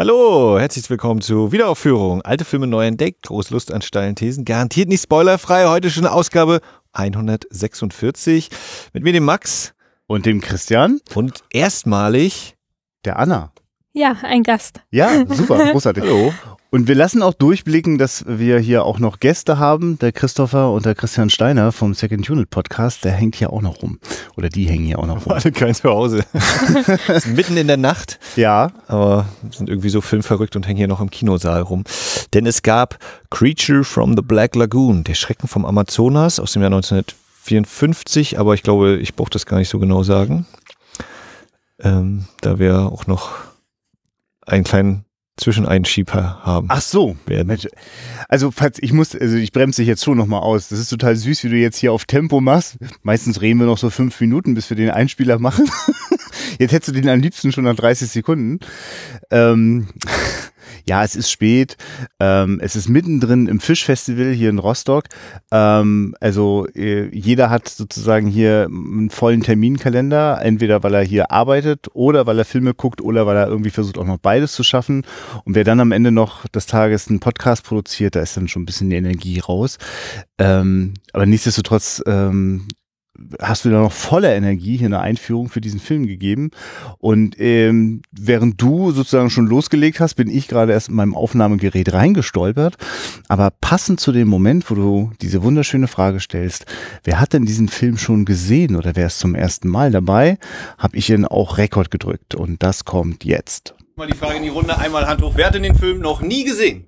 Hallo, herzlich willkommen zu Wiederaufführung. Alte Filme neu entdeckt, große Lust an steilen Thesen, garantiert nicht spoilerfrei. Heute schon Ausgabe 146 mit mir dem Max und dem Christian und erstmalig der Anna. Ja, ein Gast. Ja, super, großartig. Hallo. Und wir lassen auch durchblicken, dass wir hier auch noch Gäste haben. Der Christopher und der Christian Steiner vom Second Unit Podcast, der hängt hier auch noch rum. Oder die hängen hier auch noch rum. Alle kein Zuhause. mitten in der Nacht. Ja. Aber sind irgendwie so filmverrückt und hängen hier noch im Kinosaal rum. Denn es gab Creature from the Black Lagoon, der Schrecken vom Amazonas aus dem Jahr 1954. Aber ich glaube, ich brauche das gar nicht so genau sagen. Ähm, da wir auch noch einen kleinen Zwischeneinschieber haben. Ach so. Werden. Also, falls ich muss, also ich bremse dich jetzt schon nochmal aus. Das ist total süß, wie du jetzt hier auf Tempo machst. Meistens reden wir noch so fünf Minuten, bis wir den Einspieler machen. Jetzt hättest du den am liebsten schon nach 30 Sekunden. Ähm, ja, es ist spät. Ähm, es ist mittendrin im Fischfestival hier in Rostock. Ähm, also äh, jeder hat sozusagen hier einen vollen Terminkalender, entweder weil er hier arbeitet oder weil er Filme guckt oder weil er irgendwie versucht auch noch beides zu schaffen. Und wer dann am Ende noch des Tages einen Podcast produziert, da ist dann schon ein bisschen die Energie raus. Ähm, aber nichtsdestotrotz ähm, hast du da noch voller Energie hier eine Einführung für diesen Film gegeben. Und ähm, während du sozusagen schon losgelegt hast, bin ich gerade erst in meinem Aufnahmegerät reingestolpert. Aber passend zu dem Moment, wo du diese wunderschöne Frage stellst, wer hat denn diesen Film schon gesehen oder wer ist zum ersten Mal dabei, habe ich ihn auch Rekord gedrückt. Und das kommt jetzt. Mal die Frage in die Runde, einmal Hand hoch. Wer hat denn den Film noch nie gesehen?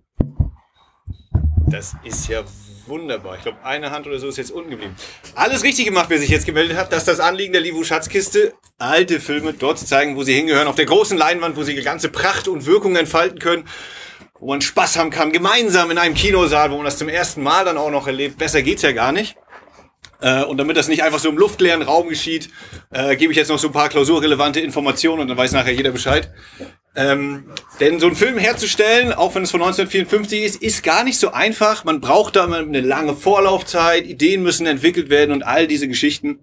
Das ist ja Wunderbar. Ich glaube, eine Hand oder so ist jetzt unten geblieben. Alles richtig gemacht, wer sich jetzt gemeldet hat, dass das Anliegen der Livu Schatzkiste alte Filme dort zu zeigen, wo sie hingehören, auf der großen Leinwand, wo sie die ganze Pracht und Wirkung entfalten können, wo man Spaß haben kann, gemeinsam in einem Kinosaal, wo man das zum ersten Mal dann auch noch erlebt. Besser geht's ja gar nicht. Äh, und damit das nicht einfach so im luftleeren Raum geschieht, äh, gebe ich jetzt noch so ein paar klausurrelevante Informationen und dann weiß nachher jeder Bescheid. Ähm, denn so einen Film herzustellen, auch wenn es von 1954 ist, ist gar nicht so einfach. Man braucht da eine lange Vorlaufzeit, Ideen müssen entwickelt werden und all diese Geschichten.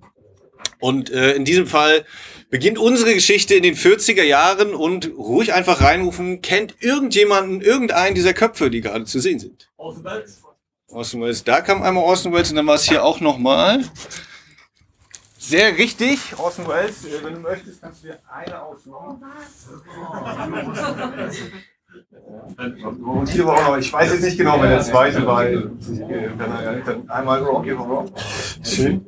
Und äh, in diesem Fall beginnt unsere Geschichte in den 40er Jahren und ruhig einfach reinrufen, kennt irgendjemanden, irgendeinen dieser Köpfe, die gerade zu sehen sind? Orson Welles. Orson Welles, da kam einmal Orson Welles und dann war es hier auch nochmal. Sehr richtig, Orson Welles. Äh, wenn du möchtest, kannst du dir eine aussuchen. Und hier war auch noch, ich weiß jetzt nicht genau, wer der zweite war. Einmal Rocky Horror. Schön.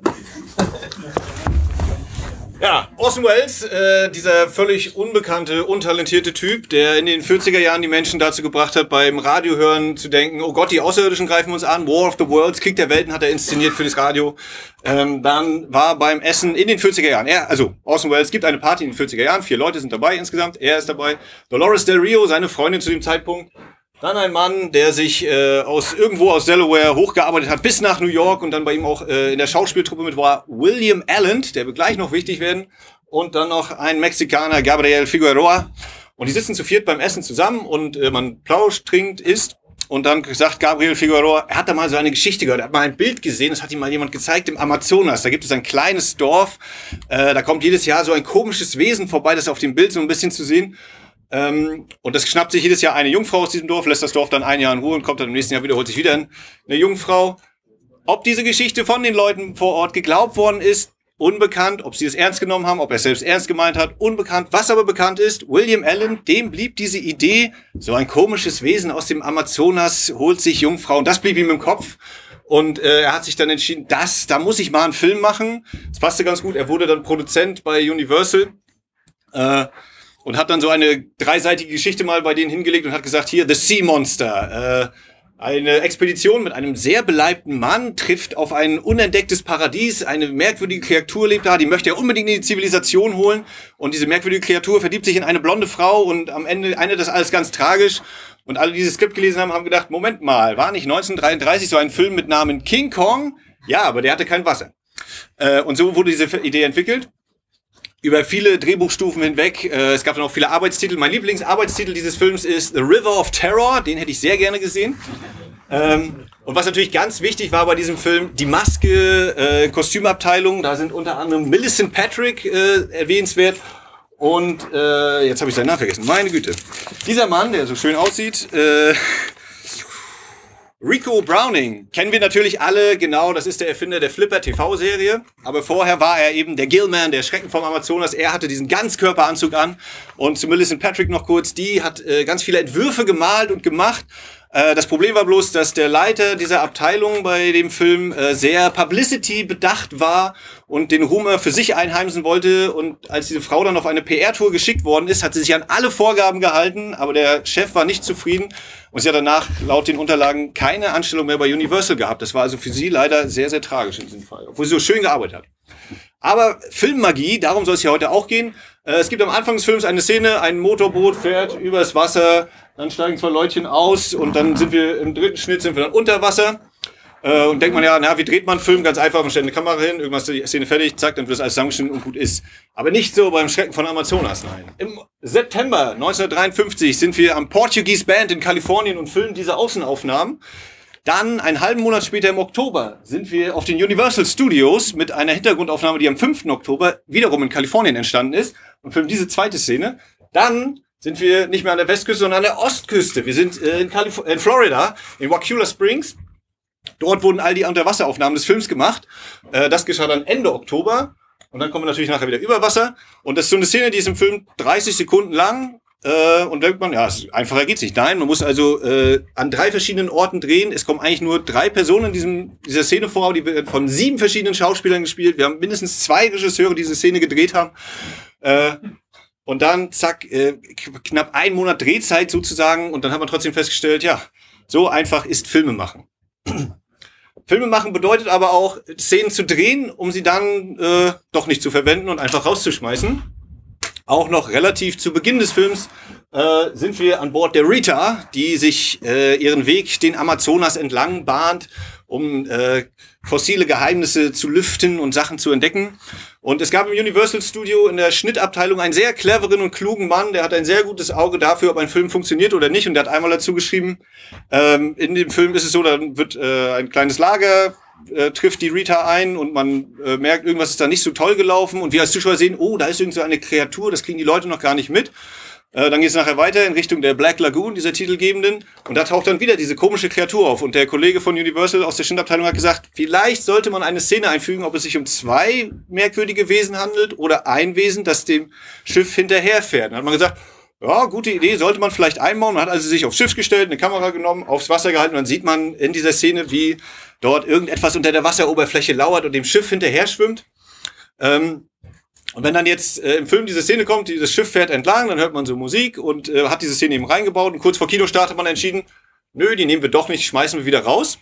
Ja, Orson Welles, äh, dieser völlig unbekannte, untalentierte Typ, der in den 40er Jahren die Menschen dazu gebracht hat, beim Radiohören zu denken, oh Gott, die Außerirdischen greifen uns an, War of the Worlds, Krieg der Welten hat er inszeniert für das Radio. Ähm, dann war beim Essen in den 40er Jahren, er, also Orson Welles gibt eine Party in den 40er Jahren, vier Leute sind dabei insgesamt, er ist dabei, Dolores Del Rio, seine Freundin zu dem Zeitpunkt, dann ein Mann, der sich äh, aus irgendwo aus Delaware hochgearbeitet hat bis nach New York und dann bei ihm auch äh, in der Schauspieltruppe mit war, William Allen, der wird gleich noch wichtig werden. Und dann noch ein Mexikaner, Gabriel Figueroa. Und die sitzen zu viert beim Essen zusammen und äh, man plauscht, trinkt, isst. Und dann sagt Gabriel Figueroa, er hat da mal so eine Geschichte gehört, er hat mal ein Bild gesehen, das hat ihm mal jemand gezeigt im Amazonas. Da gibt es ein kleines Dorf, äh, da kommt jedes Jahr so ein komisches Wesen vorbei, das auf dem Bild so ein bisschen zu sehen. Ähm, und das schnappt sich jedes Jahr eine Jungfrau aus diesem Dorf, lässt das Dorf dann ein Jahr in Ruhe und kommt dann im nächsten Jahr wieder, holt sich wieder eine Jungfrau. Ob diese Geschichte von den Leuten vor Ort geglaubt worden ist, unbekannt. Ob sie es ernst genommen haben, ob er es selbst ernst gemeint hat, unbekannt. Was aber bekannt ist, William Allen, dem blieb diese Idee, so ein komisches Wesen aus dem Amazonas holt sich Jungfrauen, das blieb ihm im Kopf. Und äh, er hat sich dann entschieden, das, da muss ich mal einen Film machen. Das passte ganz gut. Er wurde dann Produzent bei Universal. Äh, und hat dann so eine dreiseitige Geschichte mal bei denen hingelegt und hat gesagt, hier, The Sea Monster. Äh, eine Expedition mit einem sehr beleibten Mann trifft auf ein unentdecktes Paradies. Eine merkwürdige Kreatur lebt da, die möchte er unbedingt in die Zivilisation holen. Und diese merkwürdige Kreatur verliebt sich in eine blonde Frau und am Ende endet das alles ganz tragisch. Und alle, die dieses Skript gelesen haben, haben gedacht, Moment mal, war nicht 1933 so ein Film mit Namen King Kong? Ja, aber der hatte kein Wasser. Äh, und so wurde diese Idee entwickelt über viele Drehbuchstufen hinweg. Äh, es gab dann auch viele Arbeitstitel. Mein Lieblingsarbeitstitel dieses Films ist The River of Terror. Den hätte ich sehr gerne gesehen. Ähm, und was natürlich ganz wichtig war bei diesem Film, die Maske, äh, Kostümabteilung. Da sind unter anderem Millicent Patrick äh, erwähnenswert Und äh, jetzt habe ich seinen Namen vergessen. Meine Güte. Dieser Mann, der so schön aussieht, äh, Rico Browning kennen wir natürlich alle, genau, das ist der Erfinder der Flipper TV-Serie. Aber vorher war er eben der Gilman, der Schrecken vom Amazonas. Er hatte diesen Ganzkörperanzug an. Und zu Millicent Patrick noch kurz, die hat äh, ganz viele Entwürfe gemalt und gemacht. Äh, das Problem war bloß, dass der Leiter dieser Abteilung bei dem Film äh, sehr Publicity bedacht war und den Ruhm für sich einheimsen wollte. Und als diese Frau dann auf eine PR-Tour geschickt worden ist, hat sie sich an alle Vorgaben gehalten, aber der Chef war nicht zufrieden und sie hat danach laut den Unterlagen keine Anstellung mehr bei Universal gehabt. Das war also für sie leider sehr, sehr tragisch in diesem Fall, obwohl sie so schön gearbeitet hat. Aber Filmmagie, darum soll es ja heute auch gehen. Äh, es gibt am Anfang des Films eine Szene, ein Motorboot fährt übers Wasser, dann steigen zwei Leutchen aus und dann sind wir im dritten Schnitt sind wir dann unter Wasser. Äh, und denkt man ja, na, wie dreht man einen Film? Ganz einfach, man stellt eine Kamera hin, irgendwas die Szene fertig, zack, dann wird es alles zusammengeschnitten und gut ist. Aber nicht so beim Schrecken von Amazonas, nein. Im September 1953 sind wir am Portuguese Band in Kalifornien und filmen diese Außenaufnahmen. Dann, einen halben Monat später im Oktober, sind wir auf den Universal Studios mit einer Hintergrundaufnahme, die am 5. Oktober wiederum in Kalifornien entstanden ist und filmen diese zweite Szene. Dann sind wir nicht mehr an der Westküste, sondern an der Ostküste. Wir sind äh, in, Calif in Florida, in Waukeula Springs. Dort wurden all die Unterwasseraufnahmen des Films gemacht. Äh, das geschah dann Ende Oktober. Und dann kommen wir natürlich nachher wieder über Wasser. Und das ist so eine Szene, die ist im Film 30 Sekunden lang. Äh, und denkt man, ja, einfacher geht's nicht. Nein, man muss also äh, an drei verschiedenen Orten drehen. Es kommen eigentlich nur drei Personen in diesem, dieser Szene vor, die werden von sieben verschiedenen Schauspielern gespielt. Wir haben mindestens zwei Regisseure, die diese Szene gedreht haben. Äh, und dann, zack, äh, knapp ein Monat Drehzeit sozusagen. Und dann hat man trotzdem festgestellt, ja, so einfach ist Filme machen. Filme machen bedeutet aber auch, Szenen zu drehen, um sie dann äh, doch nicht zu verwenden und einfach rauszuschmeißen. Auch noch relativ zu Beginn des Films äh, sind wir an Bord der Rita, die sich äh, ihren Weg den Amazonas entlang bahnt, um äh, fossile Geheimnisse zu lüften und Sachen zu entdecken. Und es gab im Universal Studio in der Schnittabteilung einen sehr cleveren und klugen Mann, der hat ein sehr gutes Auge dafür, ob ein Film funktioniert oder nicht. Und der hat einmal dazu geschrieben, ähm, in dem Film ist es so, dann wird äh, ein kleines Lager äh, trifft die Rita ein und man äh, merkt, irgendwas ist da nicht so toll gelaufen und wir als Zuschauer sehen, oh, da ist irgend so eine Kreatur, das kriegen die Leute noch gar nicht mit. Äh, dann geht es nachher weiter in Richtung der Black Lagoon, dieser titelgebenden. Und da taucht dann wieder diese komische Kreatur auf. Und der Kollege von Universal aus der Schindabteilung hat gesagt, vielleicht sollte man eine Szene einfügen, ob es sich um zwei merkwürdige Wesen handelt oder ein Wesen, das dem Schiff hinterherfährt. Dann hat man gesagt, ja, gute Idee, sollte man vielleicht einbauen. Man hat also sich aufs Schiff gestellt, eine Kamera genommen, aufs Wasser gehalten. Und dann sieht man in dieser Szene, wie dort irgendetwas unter der Wasseroberfläche lauert und dem Schiff hinterher schwimmt. Ähm, und wenn dann jetzt äh, im Film diese Szene kommt, dieses Schiff fährt entlang, dann hört man so Musik und äh, hat diese Szene eben reingebaut und kurz vor Kinostart hat man entschieden, nö, die nehmen wir doch nicht, schmeißen wir wieder raus.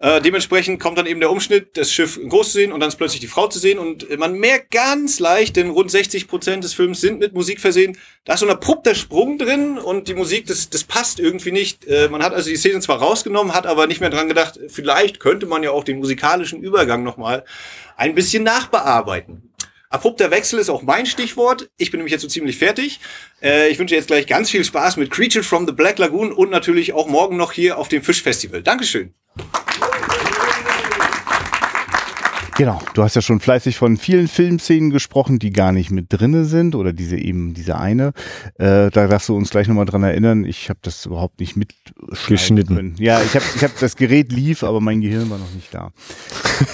Äh, dementsprechend kommt dann eben der Umschnitt, das Schiff groß zu sehen und dann ist plötzlich die Frau zu sehen und man merkt ganz leicht, denn rund 60 Prozent des Films sind mit Musik versehen. Da ist so ein abrupter Sprung drin und die Musik, das, das passt irgendwie nicht. Äh, man hat also die Szene zwar rausgenommen, hat aber nicht mehr dran gedacht, vielleicht könnte man ja auch den musikalischen Übergang nochmal ein bisschen nachbearbeiten. Abrupter Wechsel ist auch mein Stichwort. Ich bin nämlich jetzt so ziemlich fertig. Äh, ich wünsche jetzt gleich ganz viel Spaß mit Creature from the Black Lagoon und natürlich auch morgen noch hier auf dem Fischfestival. Dankeschön. Genau, du hast ja schon fleißig von vielen Filmszenen gesprochen, die gar nicht mit drinne sind oder diese eben diese eine. Äh, da darfst du uns gleich nochmal dran erinnern. Ich habe das überhaupt nicht mitgeschnitten. Können. Ja, ich habe ich hab, das Gerät lief, aber mein Gehirn war noch nicht da.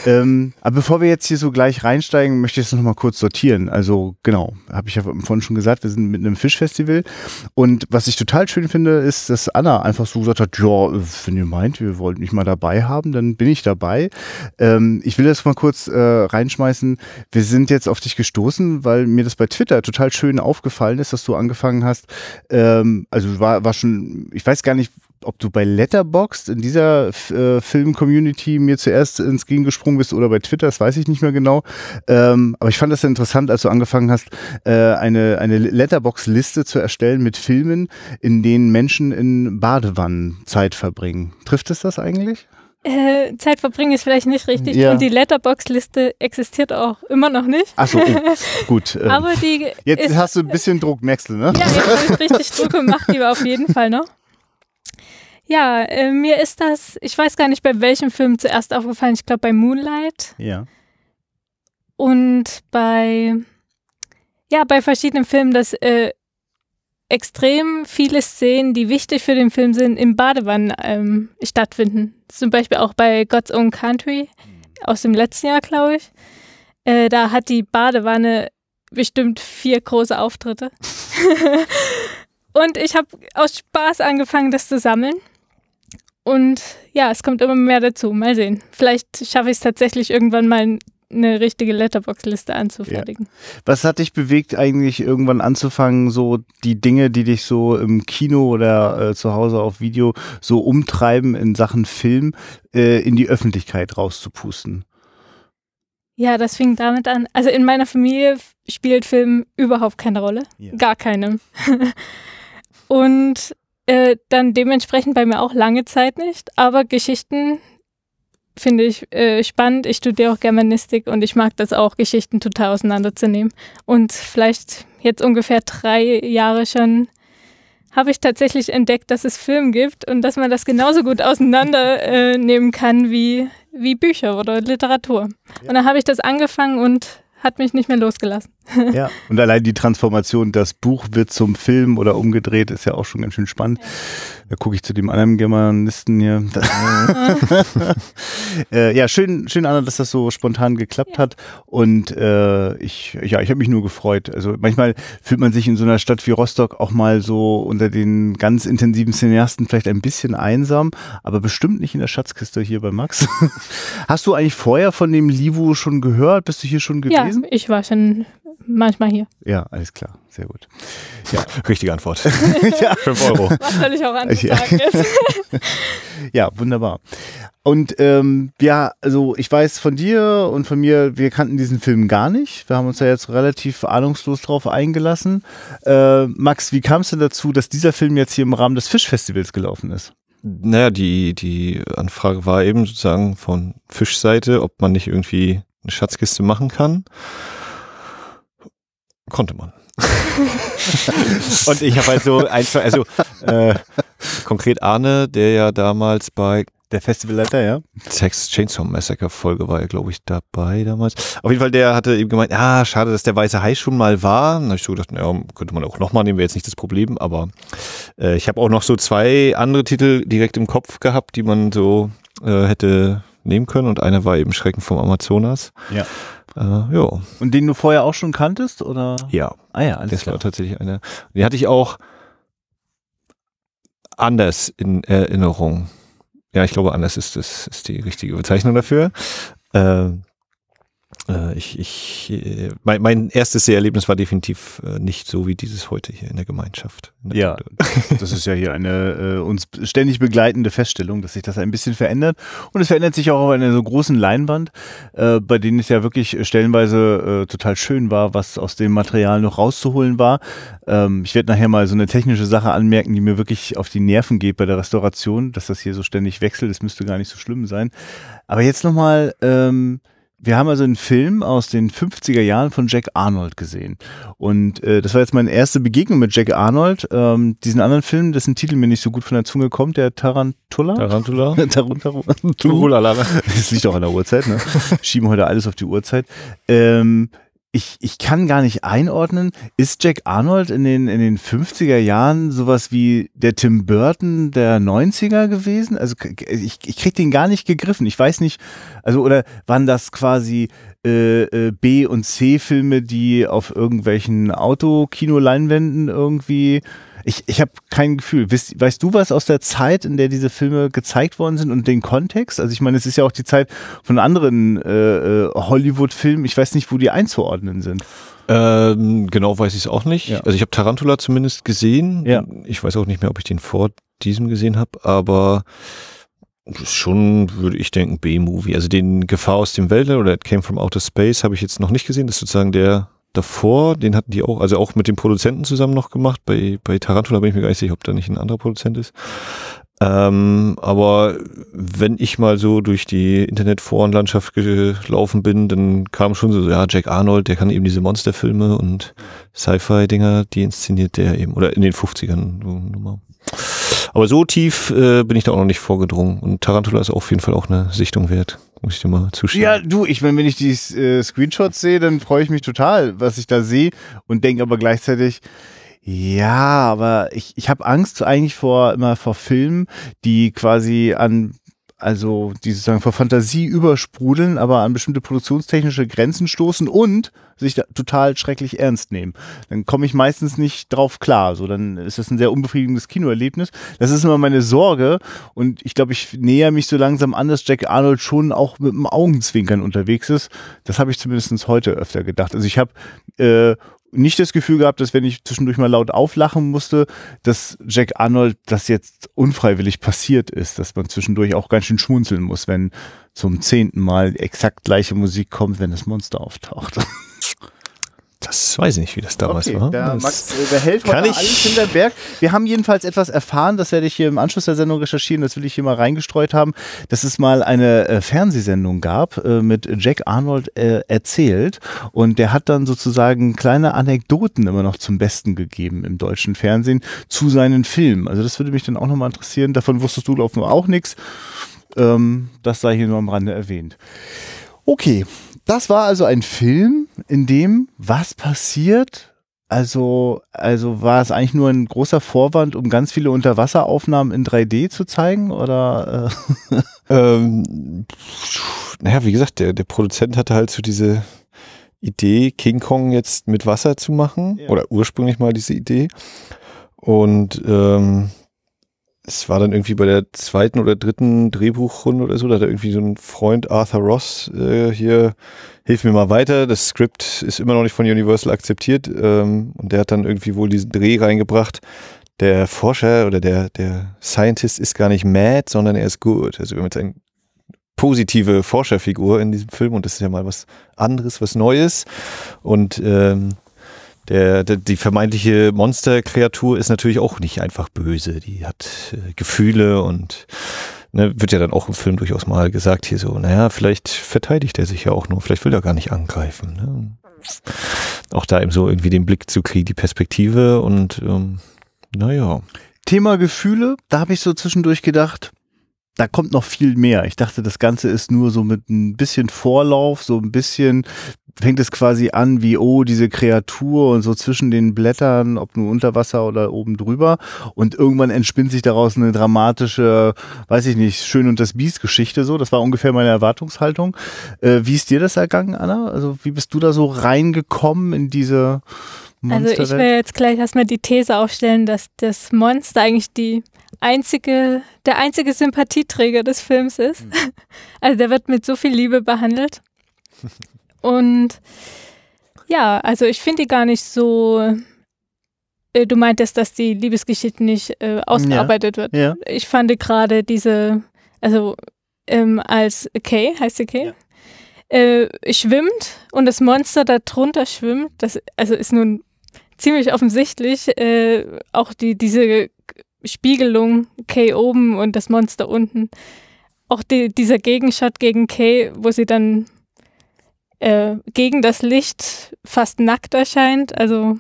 ähm, aber bevor wir jetzt hier so gleich reinsteigen, möchte ich es nochmal kurz sortieren. Also genau, habe ich ja vorhin schon gesagt, wir sind mit einem Fischfestival und was ich total schön finde, ist, dass Anna einfach so gesagt hat, ja, wenn ihr meint, wir wollten mich mal dabei haben, dann bin ich dabei. Ähm, ich will das mal kurz kurz äh, reinschmeißen. Wir sind jetzt auf dich gestoßen, weil mir das bei Twitter total schön aufgefallen ist, dass du angefangen hast. Ähm, also war, war schon, ich weiß gar nicht, ob du bei Letterboxd in dieser äh, Film-Community mir zuerst ins Gehen gesprungen bist oder bei Twitter, das weiß ich nicht mehr genau. Ähm, aber ich fand das interessant, als du angefangen hast, äh, eine, eine Letterbox-Liste zu erstellen mit Filmen, in denen Menschen in Badewannen Zeit verbringen. Trifft es das eigentlich? Äh, Zeit verbringen ist vielleicht nicht richtig ja. und die Letterbox-Liste existiert auch immer noch nicht. Achso, oh, gut. Ähm, Aber die jetzt ist, hast du ein bisschen Druck, merkst du, ne? Ja, jetzt habe ich richtig Druck gemacht, die war auf jeden Fall noch. Ja, äh, mir ist das, ich weiß gar nicht, bei welchem Film zuerst aufgefallen. Ich glaube bei Moonlight. Ja. Und bei, ja, bei verschiedenen Filmen, dass äh, extrem viele Szenen, die wichtig für den Film sind, im Badewannen ähm, stattfinden. Zum Beispiel auch bei God's Own Country aus dem letzten Jahr, glaube ich. Äh, da hat die Badewanne bestimmt vier große Auftritte. Und ich habe aus Spaß angefangen, das zu sammeln. Und ja, es kommt immer mehr dazu. Mal sehen. Vielleicht schaffe ich es tatsächlich irgendwann mal eine richtige Letterbox-Liste anzufertigen. Ja. Was hat dich bewegt, eigentlich irgendwann anzufangen, so die Dinge, die dich so im Kino oder äh, zu Hause auf Video so umtreiben in Sachen Film, äh, in die Öffentlichkeit rauszupusten? Ja, das fing damit an. Also in meiner Familie spielt Film überhaupt keine Rolle. Ja. Gar keine. Und äh, dann dementsprechend bei mir auch lange Zeit nicht. Aber Geschichten finde ich äh, spannend. Ich studiere auch Germanistik und ich mag das auch, Geschichten total auseinanderzunehmen. Und vielleicht jetzt ungefähr drei Jahre schon habe ich tatsächlich entdeckt, dass es Film gibt und dass man das genauso gut auseinandernehmen äh, kann wie, wie Bücher oder Literatur. Ja. Und dann habe ich das angefangen und hat mich nicht mehr losgelassen. Ja, und allein die Transformation, das Buch wird zum Film oder umgedreht, ist ja auch schon ganz schön spannend. Da gucke ich zu dem anderen Germanisten hier. äh, ja, schön, schön, Anna, dass das so spontan geklappt ja. hat. Und äh, ich, ja, ich habe mich nur gefreut. Also manchmal fühlt man sich in so einer Stadt wie Rostock auch mal so unter den ganz intensiven Cineasten vielleicht ein bisschen einsam, aber bestimmt nicht in der Schatzkiste hier bei Max. Hast du eigentlich vorher von dem Livu schon gehört? Bist du hier schon gewesen? Ja, ich war schon manchmal hier. Ja, alles klar. Sehr gut. Ja, richtige Antwort. ja. 5 Euro. Was soll ich auch anders sagen jetzt? ja, wunderbar. Und ähm, ja, also ich weiß von dir und von mir, wir kannten diesen Film gar nicht. Wir haben uns da jetzt relativ ahnungslos drauf eingelassen. Äh, Max, wie kam es denn dazu, dass dieser Film jetzt hier im Rahmen des Fischfestivals gelaufen ist? Naja, die, die Anfrage war eben sozusagen von Fischseite, ob man nicht irgendwie eine Schatzkiste machen kann konnte man. und ich habe halt so ein, zwei, also äh, konkret Arne, der ja damals bei der Festivalleiter, ja. Texas Chainsaw Massacre Folge war ja, glaube ich, dabei damals. Auf jeden Fall, der hatte eben gemeint, ah, schade, dass der Weiße Hai schon mal war. Dann habe ich so gedacht, ja, könnte man auch nochmal nehmen, wäre jetzt nicht das Problem. Aber äh, ich habe auch noch so zwei andere Titel direkt im Kopf gehabt, die man so äh, hätte nehmen können. Und einer war eben Schrecken vom Amazonas. Ja. Äh, ja. Und den du vorher auch schon kanntest, oder? Ja. Ah ja, alles das klar. war tatsächlich einer. Den hatte ich auch anders in Erinnerung. Ja, ich glaube, anders ist das ist die richtige Bezeichnung dafür. Äh, äh, ich, ich, äh, mein, mein erstes Seherlebnis war definitiv äh, nicht so wie dieses heute hier in der Gemeinschaft. Ja, das ist ja hier eine äh, uns ständig begleitende Feststellung, dass sich das ein bisschen verändert. Und es verändert sich auch auf einer so großen Leinwand, äh, bei denen es ja wirklich stellenweise äh, total schön war, was aus dem Material noch rauszuholen war. Ähm, ich werde nachher mal so eine technische Sache anmerken, die mir wirklich auf die Nerven geht bei der Restauration, dass das hier so ständig wechselt. Das müsste gar nicht so schlimm sein. Aber jetzt nochmal... Ähm, wir haben also einen Film aus den 50er Jahren von Jack Arnold gesehen. Und äh, das war jetzt meine erste Begegnung mit Jack Arnold. Ähm, diesen anderen Film, dessen Titel mir nicht so gut von der Zunge kommt, der Tarantula. Tarantula. Tarantula. das liegt auch an der Uhrzeit, ne? Schieben heute alles auf die Uhrzeit. Ähm, ich, ich kann gar nicht einordnen, ist Jack Arnold in den, in den 50er Jahren sowas wie der Tim Burton der 90er gewesen? Also ich, ich krieg den gar nicht gegriffen. Ich weiß nicht, also oder waren das quasi äh, äh, B- und C-Filme, die auf irgendwelchen Autokinoleinwänden irgendwie ich, ich habe kein Gefühl. Weißt, weißt du was aus der Zeit, in der diese Filme gezeigt worden sind und den Kontext? Also ich meine, es ist ja auch die Zeit von anderen äh, äh Hollywood-Filmen. Ich weiß nicht, wo die einzuordnen sind. Ähm, genau weiß ich es auch nicht. Ja. Also ich habe Tarantula zumindest gesehen. Ja. Ich weiß auch nicht mehr, ob ich den vor diesem gesehen habe, aber schon, würde ich denken, B-Movie. Also den Gefahr aus dem Weltall oder It Came from Outer Space habe ich jetzt noch nicht gesehen. Das ist sozusagen der davor, den hatten die auch, also auch mit dem Produzenten zusammen noch gemacht. Bei, bei Tarantula bin ich mir gar nicht sicher, ob da nicht ein anderer Produzent ist. Ähm, aber wenn ich mal so durch die Internetforenlandschaft gelaufen bin, dann kam schon so, ja, Jack Arnold, der kann eben diese Monsterfilme und Sci-Fi-Dinger, die inszeniert der eben, oder in den 50ern. Aber so tief äh, bin ich da auch noch nicht vorgedrungen. Und Tarantula ist auf jeden Fall auch eine Sichtung wert. Muss ich dir mal zuschieben. Ja, du, ich meine, wenn ich die äh, Screenshots sehe, dann freue ich mich total, was ich da sehe und denke aber gleichzeitig, ja, aber ich, ich habe Angst eigentlich vor immer vor Filmen, die quasi an also die sozusagen vor Fantasie übersprudeln, aber an bestimmte produktionstechnische Grenzen stoßen und sich total schrecklich ernst nehmen. Dann komme ich meistens nicht drauf klar. So, dann ist das ein sehr unbefriedigendes Kinoerlebnis. Das ist immer meine Sorge und ich glaube, ich näher mich so langsam an, dass Jack Arnold schon auch mit dem Augenzwinkern unterwegs ist. Das habe ich zumindest heute öfter gedacht. Also ich habe äh, nicht das Gefühl gehabt, dass wenn ich zwischendurch mal laut auflachen musste, dass Jack Arnold das jetzt unfreiwillig passiert ist, dass man zwischendurch auch ganz schön schmunzeln muss, wenn zum zehnten Mal exakt gleiche Musik kommt, wenn das Monster auftaucht. Das weiß ich nicht, wie das damals okay, war. Der, Max, äh, der hält kann heute ich- alles hinter Berg. Wir haben jedenfalls etwas erfahren, das werde ich hier im Anschluss der Sendung recherchieren, das will ich hier mal reingestreut haben, dass es mal eine äh, Fernsehsendung gab, äh, mit Jack Arnold äh, erzählt und der hat dann sozusagen kleine Anekdoten immer noch zum Besten gegeben im deutschen Fernsehen zu seinen Filmen. Also das würde mich dann auch nochmal interessieren. Davon wusstest du, glaube ich, auch nichts. Ähm, das sei hier nur am Rande erwähnt. Okay, das war also ein Film, in dem was passiert? Also, also war es eigentlich nur ein großer Vorwand, um ganz viele Unterwasseraufnahmen in 3D zu zeigen? Oder äh, Ähm, naja, wie gesagt, der, der Produzent hatte halt so diese Idee, King Kong jetzt mit Wasser zu machen. Ja. Oder ursprünglich mal diese Idee. Und ähm, es war dann irgendwie bei der zweiten oder dritten Drehbuchrunde oder so, da hat er irgendwie so ein Freund Arthur Ross äh, hier, hilf mir mal weiter, das Skript ist immer noch nicht von Universal akzeptiert ähm, und der hat dann irgendwie wohl diesen Dreh reingebracht. Der Forscher oder der, der Scientist ist gar nicht mad, sondern er ist good. Also wir haben jetzt eine positive Forscherfigur in diesem Film und das ist ja mal was anderes, was Neues. Und ähm, der, der, die vermeintliche Monsterkreatur ist natürlich auch nicht einfach böse. Die hat äh, Gefühle und ne, wird ja dann auch im Film durchaus mal gesagt, hier so, naja, vielleicht verteidigt er sich ja auch nur, vielleicht will er gar nicht angreifen. Ne? Auch da eben so irgendwie den Blick zu kriegen, die Perspektive und ähm, naja. Thema Gefühle, da habe ich so zwischendurch gedacht, da kommt noch viel mehr. Ich dachte, das Ganze ist nur so mit ein bisschen Vorlauf, so ein bisschen fängt es quasi an wie, oh, diese Kreatur und so zwischen den Blättern, ob nur unter Wasser oder oben drüber. Und irgendwann entspinnt sich daraus eine dramatische, weiß ich nicht, Schön und das Biest Geschichte so. Das war ungefähr meine Erwartungshaltung. Äh, wie ist dir das ergangen, Anna? Also wie bist du da so reingekommen in diese Also Monsterwelt? ich will jetzt gleich erstmal die These aufstellen, dass das Monster eigentlich die einzige, der einzige Sympathieträger des Films ist. Also der wird mit so viel Liebe behandelt. Und ja, also ich finde die gar nicht so. äh, Du meintest, dass die Liebesgeschichte nicht äh, ausgearbeitet wird. ja. Ich fand gerade diese, also ähm, als Kay, heißt sie Kay, äh, schwimmt und das Monster da drunter schwimmt, das also ist nun ziemlich offensichtlich, äh, auch die, diese Spiegelung, Kay oben und das Monster unten. Auch die, dieser Gegenshot gegen Kay, wo sie dann äh, gegen das Licht fast nackt erscheint. Also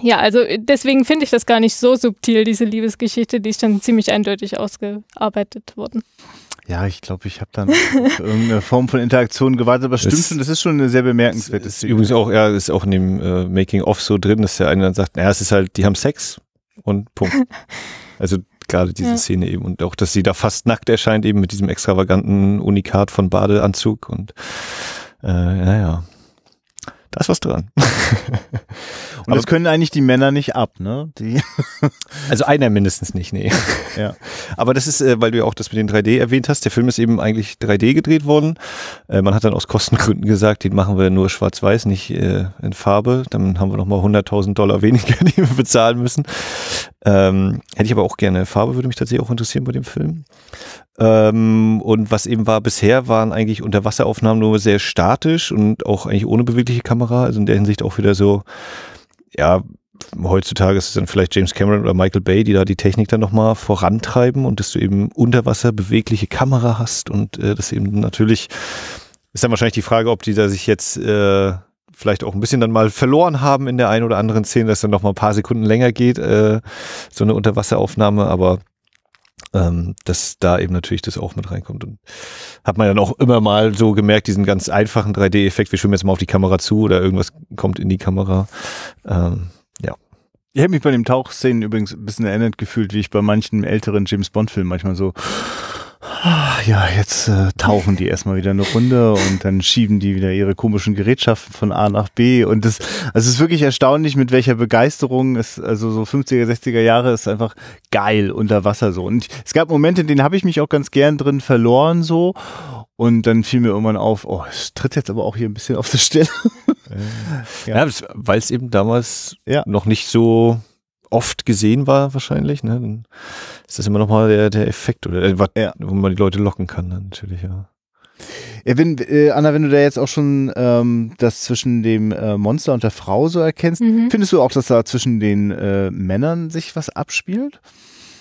ja, also deswegen finde ich das gar nicht so subtil, diese Liebesgeschichte, die ist schon ziemlich eindeutig ausgearbeitet worden. Ja, ich glaube, ich habe dann auf irgendeine Form von Interaktion gewartet, aber stimmt Das- schon, das ist schon eine sehr bemerkenswerte ist Szene. übrigens auch, ja, ist auch in dem äh, Making-of so drin, dass der eine dann sagt, naja, es ist halt, die haben Sex und Punkt. also gerade diese Ja. Szene eben und auch, dass sie da fast nackt erscheint, eben mit diesem extravaganten Unikat von Badeanzug und äh, naja, da ist was dran. Und das können eigentlich die Männer nicht ab, ne? Die, Also einer mindestens nicht, nee. ja. Aber das ist, äh, weil du ja auch das mit den 3D erwähnt hast, der Film ist eben eigentlich 3D gedreht worden. Äh, man hat dann aus Kostengründen gesagt, den machen wir nur schwarz-weiß, nicht äh, in Farbe. Dann haben wir nochmal 100.000 Dollar weniger, die wir bezahlen müssen. Ähm, hätte ich aber auch gerne. Farbe würde mich tatsächlich auch interessieren bei dem Film. Ähm, und was eben war bisher, waren eigentlich Unterwasseraufnahmen nur sehr statisch und auch eigentlich ohne bewegliche Kamera. Also in der Hinsicht auch wieder so, ja, heutzutage ist es dann vielleicht James Cameron oder Michael Bay, die da die Technik dann nochmal vorantreiben und dass du eben unter Wasser bewegliche Kamera hast und äh, das eben natürlich ist dann wahrscheinlich die Frage, ob die da sich jetzt äh, vielleicht auch ein bisschen dann mal verloren haben in der einen oder anderen Szene, dass dann noch mal ein paar Sekunden länger geht, äh, so eine Unterwasseraufnahme, aber ähm, dass da eben natürlich das auch mit reinkommt. Und hat man dann auch immer mal so gemerkt, diesen ganz einfachen 3D-Effekt, wir schwimmen jetzt mal auf die Kamera zu oder irgendwas kommt in die Kamera. Ähm, ja. Ich habe mich bei den Tauchszenen übrigens ein bisschen erinnert gefühlt, wie ich bei manchen älteren James Bond-Filmen manchmal so ja, jetzt äh, tauchen die erstmal wieder eine Runde und dann schieben die wieder ihre komischen Gerätschaften von A nach B. Und das, also es ist wirklich erstaunlich, mit welcher Begeisterung es, also so 50er, 60er Jahre ist einfach geil unter Wasser so. Und es gab Momente, in denen habe ich mich auch ganz gern drin verloren so. Und dann fiel mir irgendwann auf, oh, es tritt jetzt aber auch hier ein bisschen auf der Stelle. ja, ja weil es eben damals ja. noch nicht so oft gesehen war wahrscheinlich, ne, dann ist das immer nochmal der, der Effekt oder äh, ja. wo man die Leute locken kann, dann natürlich, ja. Ja, wenn, äh, Anna, wenn du da jetzt auch schon ähm, das zwischen dem äh, Monster und der Frau so erkennst, mhm. findest du auch, dass da zwischen den äh, Männern sich was abspielt?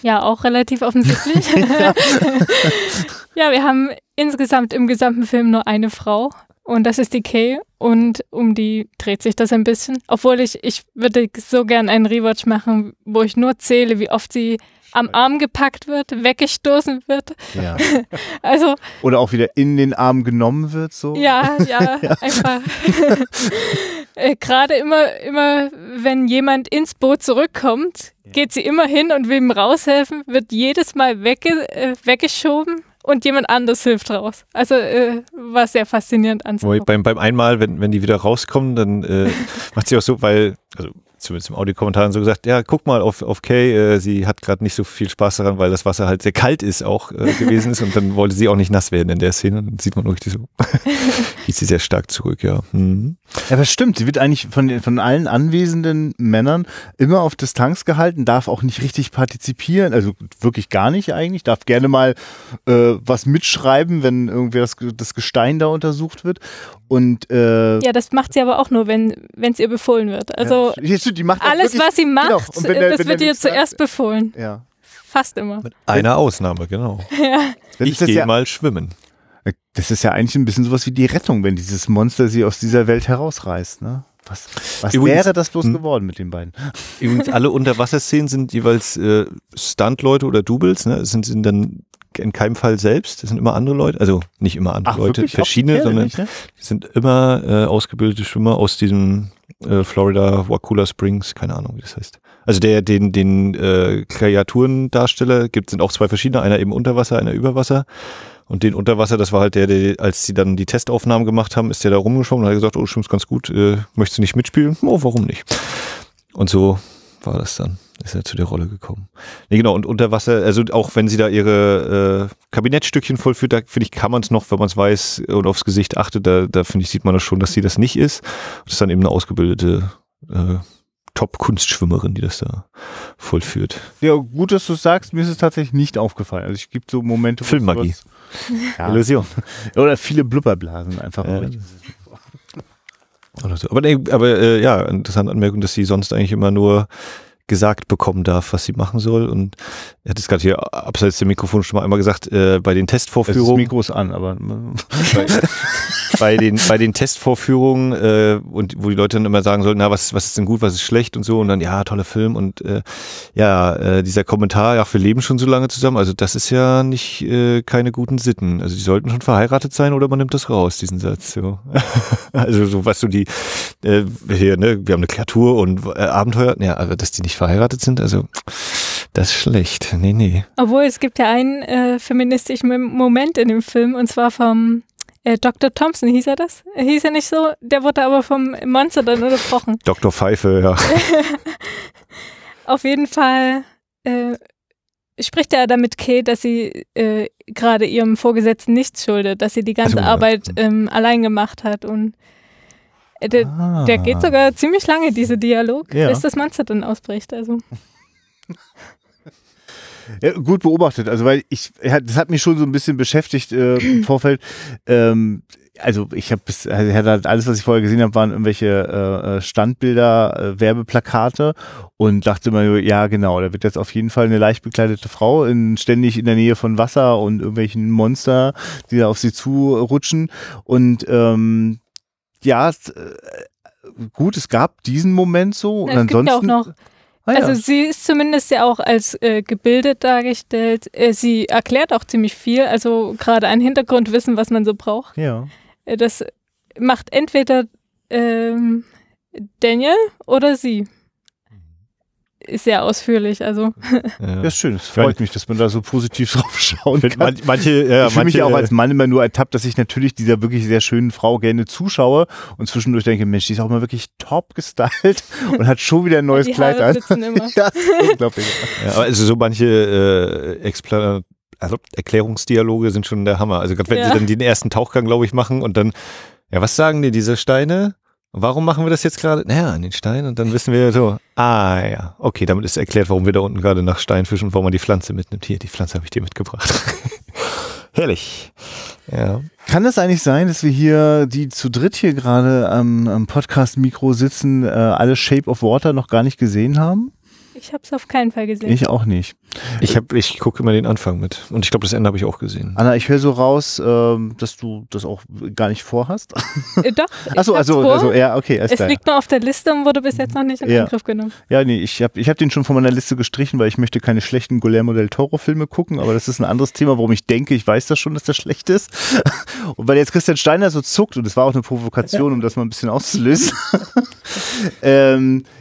Ja, auch relativ offensichtlich. ja, wir haben insgesamt im gesamten Film nur eine Frau. Und das ist die Kay und um die dreht sich das ein bisschen. Obwohl ich, ich würde so gern einen Rewatch machen, wo ich nur zähle, wie oft sie am Arm gepackt wird, weggestoßen wird. Ja. also oder auch wieder in den Arm genommen wird, so. Ja, ja, ja. einfach. äh, Gerade immer, immer, wenn jemand ins Boot zurückkommt, geht sie immer hin und will ihm raushelfen, wird jedes Mal wegge äh, weggeschoben und jemand anders hilft raus. Also äh, war sehr faszinierend anzusehen. Beim, beim einmal, wenn, wenn die wieder rauskommen, dann äh, macht sie auch so, weil, also zumindest im Audiokommentar so gesagt, ja, guck mal auf, auf Kay, äh, sie hat gerade nicht so viel Spaß daran, weil das Wasser halt sehr kalt ist auch äh, gewesen ist und dann wollte sie auch nicht nass werden in der Szene. Dann sieht man wirklich so, geht sie sehr stark zurück, ja. Mhm. Ja, aber stimmt, sie wird eigentlich von, von allen anwesenden Männern immer auf Distanz gehalten, darf auch nicht richtig partizipieren, also wirklich gar nicht eigentlich, darf gerne mal äh, was mitschreiben, wenn irgendwie das, das Gestein da untersucht wird. Und, äh, ja, das macht sie aber auch nur, wenn es ihr befohlen wird. Also ja, die macht alles, wirklich, was sie genau. macht, genau. der, das wird ihr zuerst befohlen. Ja. Fast immer. Mit einer Ausnahme, genau. ja. Ich gehe ja, mal schwimmen. Das ist ja eigentlich ein bisschen sowas wie die Rettung, wenn dieses Monster sie aus dieser Welt herausreißt. Ne? Was, was übrigens, wäre das bloß hm. geworden mit den beiden? Übrigens, alle Unterwasserszenen sind jeweils äh, Stunt-Leute oder Doubles. Ne? Sind, sind dann in keinem Fall selbst. Das sind immer andere Leute, also nicht immer andere Ach, Leute, wirklich? verschiedene, sondern nicht, ne? sind immer äh, ausgebildete Schwimmer aus diesem äh, Florida Wakula Springs, keine Ahnung, wie das heißt. Also der, den, den äh, Kreaturendarsteller gibt, sind auch zwei verschiedene, einer eben unter Wasser, einer über Wasser. Und den Unterwasser, das war halt der, der, als sie dann die Testaufnahmen gemacht haben, ist der da rumgeschwommen und hat gesagt, oh, schwimmst ganz gut, äh, möchtest du nicht mitspielen? Oh, warum nicht? Und so war das dann ist er zu der Rolle gekommen. Nee, genau, und unter Wasser, also auch wenn sie da ihre äh, Kabinettstückchen vollführt, da finde ich, kann man es noch, wenn man es weiß und aufs Gesicht achtet, da, da finde ich, sieht man das schon, dass sie das nicht ist. Das ist dann eben eine ausgebildete äh, Top-Kunstschwimmerin, die das da vollführt. Ja, gut, dass du sagst, mir ist es tatsächlich nicht aufgefallen. Also es gibt so Momente. Filmmagie. Ja. Illusion. Oder viele Blubberblasen einfach. Ja. Aber, aber äh, ja, interessante Anmerkung, dass sie sonst eigentlich immer nur gesagt bekommen darf, was sie machen soll. Und er hat es gerade hier abseits der Mikrofon schon mal einmal gesagt, äh, bei den Testvorführungen. Das Mikro ist an, aber. bei, bei, den, bei den Testvorführungen, äh, und wo die Leute dann immer sagen sollen, na, was, was ist denn gut, was ist schlecht und so, und dann, ja, toller Film und äh, ja, äh, dieser Kommentar, ja, wir leben schon so lange zusammen, also das ist ja nicht äh, keine guten Sitten. Also die sollten schon verheiratet sein oder man nimmt das raus, diesen Satz. So. also so was so die, äh, hier, ne, wir haben eine Kreatur und äh, Abenteuer, ja, aber dass die nicht verheiratet sind, also das ist schlecht. Nee, nee. Obwohl es gibt ja einen äh, feministischen Moment in dem Film und zwar vom äh, Dr. Thompson, hieß er das? Hieß er nicht so? Der wurde aber vom Monster dann unterbrochen. Dr. Pfeife, ja. Auf jeden Fall äh, spricht er damit Kate, dass sie äh, gerade ihrem Vorgesetzten nichts schuldet, dass sie die ganze also, Arbeit ähm, allein gemacht hat und der, ah. der, geht sogar ziemlich lange, dieser Dialog, ja. bis das Monster dann ausbricht. Also. Ja, gut beobachtet, also weil ich, das hat mich schon so ein bisschen beschäftigt äh, im Vorfeld. Ähm, also ich habe also alles, was ich vorher gesehen habe, waren irgendwelche äh, äh, Standbilder, äh, Werbeplakate und dachte mir, ja genau, da wird jetzt auf jeden Fall eine leicht bekleidete Frau in, ständig in der Nähe von Wasser und irgendwelchen Monster, die da auf sie zurutschen und ähm, ja, äh, gut, es gab diesen Moment so. Und ansonsten. Gibt ja auch noch Ah, Also ja. sie ist zumindest ja auch als äh, gebildet dargestellt. Äh, sie erklärt auch ziemlich viel, also gerade ein Hintergrundwissen, was man so braucht. ja. Äh, das macht entweder ähm, Daniel oder sie. Ist sehr ausführlich, also Ja. Ja, ist schön. Es freut mich, dass man da so positiv drauf schauen kann. man, manche, ja, ich fühle mich manche, auch als Mann immer nur ertappt, dass ich natürlich dieser wirklich sehr schönen Frau gerne zuschaue und zwischendurch denke, Mensch, die ist auch mal wirklich top gestylt und hat schon wieder ein neues die Kleid Haare an. sitzen immer. ja, das ist unglaublich. Ja, also so manche äh, Expla also Erklärungsdialoge sind schon der Hammer. Also gerade wenn Ja. sie dann den ersten Tauchgang, glaube ich, machen und dann, ja, was sagen dir diese Steine? Warum machen wir das jetzt gerade? Naja, an den Stein und dann wissen wir so, ah ja, okay, damit ist erklärt, warum wir da unten gerade nach Stein fischen und warum man die Pflanze mitnimmt. Hier, die Pflanze habe ich dir mitgebracht. Herrlich. Ja. Kann es eigentlich sein, dass wir hier, die zu dritt hier gerade am, am Podcast-Mikro sitzen, äh, alle Shape of Water noch gar nicht gesehen haben? Ich habe es auf keinen Fall gesehen. Ich auch nicht. Ich habe, ich gucke immer den Anfang mit und ich glaube, das Ende habe ich auch gesehen. Anna, ich höre so raus, ähm, dass du das auch gar nicht vorhast. Äh, Doch. Achso, also, vor. also, ja, okay, es klar. liegt nur auf der Liste und wurde bis jetzt noch nicht in Ja. Angriff genommen. Ja, nee, ich habe ich hab den schon von meiner Liste gestrichen, weil ich möchte keine schlechten Guillermo del Toro-Filme gucken, aber das ist ein anderes Thema, warum ich denke, ich weiß das schon, dass das schlecht ist. Und weil jetzt Christian Steiner so zuckt, und das war auch eine Provokation, um das mal ein bisschen auszulösen. ähm, äh, äh,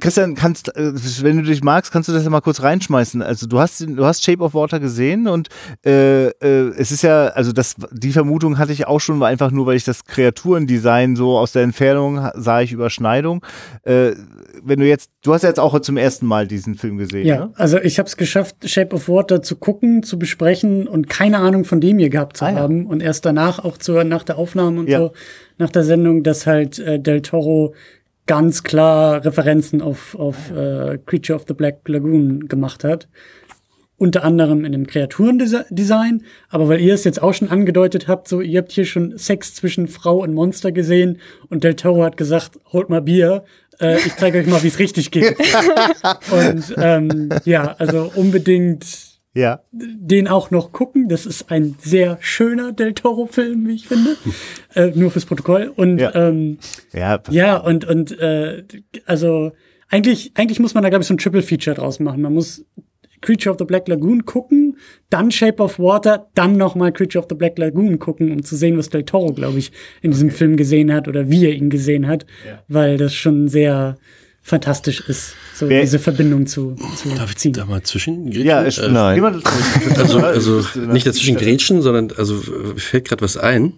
Christian, kannst, äh, wenn du dich magst, kannst du das ja mal kurz reinschmeißen. Also du hast, du hast Shape of Water gesehen und äh, äh, es ist ja, also das, die Vermutung hatte ich auch schon, war einfach nur, weil ich das Kreaturendesign so aus der Entfernung sah ich Überschneidung. Äh, wenn du jetzt, du hast ja jetzt auch zum ersten Mal diesen Film gesehen, Ja, ne? also ich habe es geschafft, Shape of Water zu gucken, zu besprechen und keine Ahnung von dem hier gehabt zu Ah, ja. haben. Und erst danach auch zur, nach der Aufnahme und Ja. so, nach der Sendung, dass halt äh, Del Toro ganz klar Referenzen auf, auf äh, Creature of the Black Lagoon gemacht hat. Unter anderem in dem Kreaturendesign, aber weil ihr es jetzt auch schon angedeutet habt, so ihr habt hier schon Sex zwischen Frau und Monster gesehen und Del Toro hat gesagt, holt mal Bier, äh, ich zeige euch mal, wie es richtig geht. und ähm, ja, also unbedingt Ja. den auch noch gucken. Das ist ein sehr schöner Del Toro-Film, wie ich finde. äh, nur fürs Protokoll. Und Ja. ähm, Ja, ja, und, und äh, also eigentlich, eigentlich muss man da, glaube ich, so ein Triple-Feature draus machen. Man muss Creature of the Black Lagoon gucken, dann Shape of Water, dann nochmal Creature of the Black Lagoon gucken, um zu sehen, was Del Toro, glaube ich, in diesem Film gesehen hat oder wie er ihn gesehen hat, weil das schon sehr fantastisch ist, so Wer- diese Verbindung zu, zu Darf ich ziehen. da mal zwischen? ja, ist, äh, nein. Also, also nicht dazwischen grätschen, sondern also fällt gerade was ein.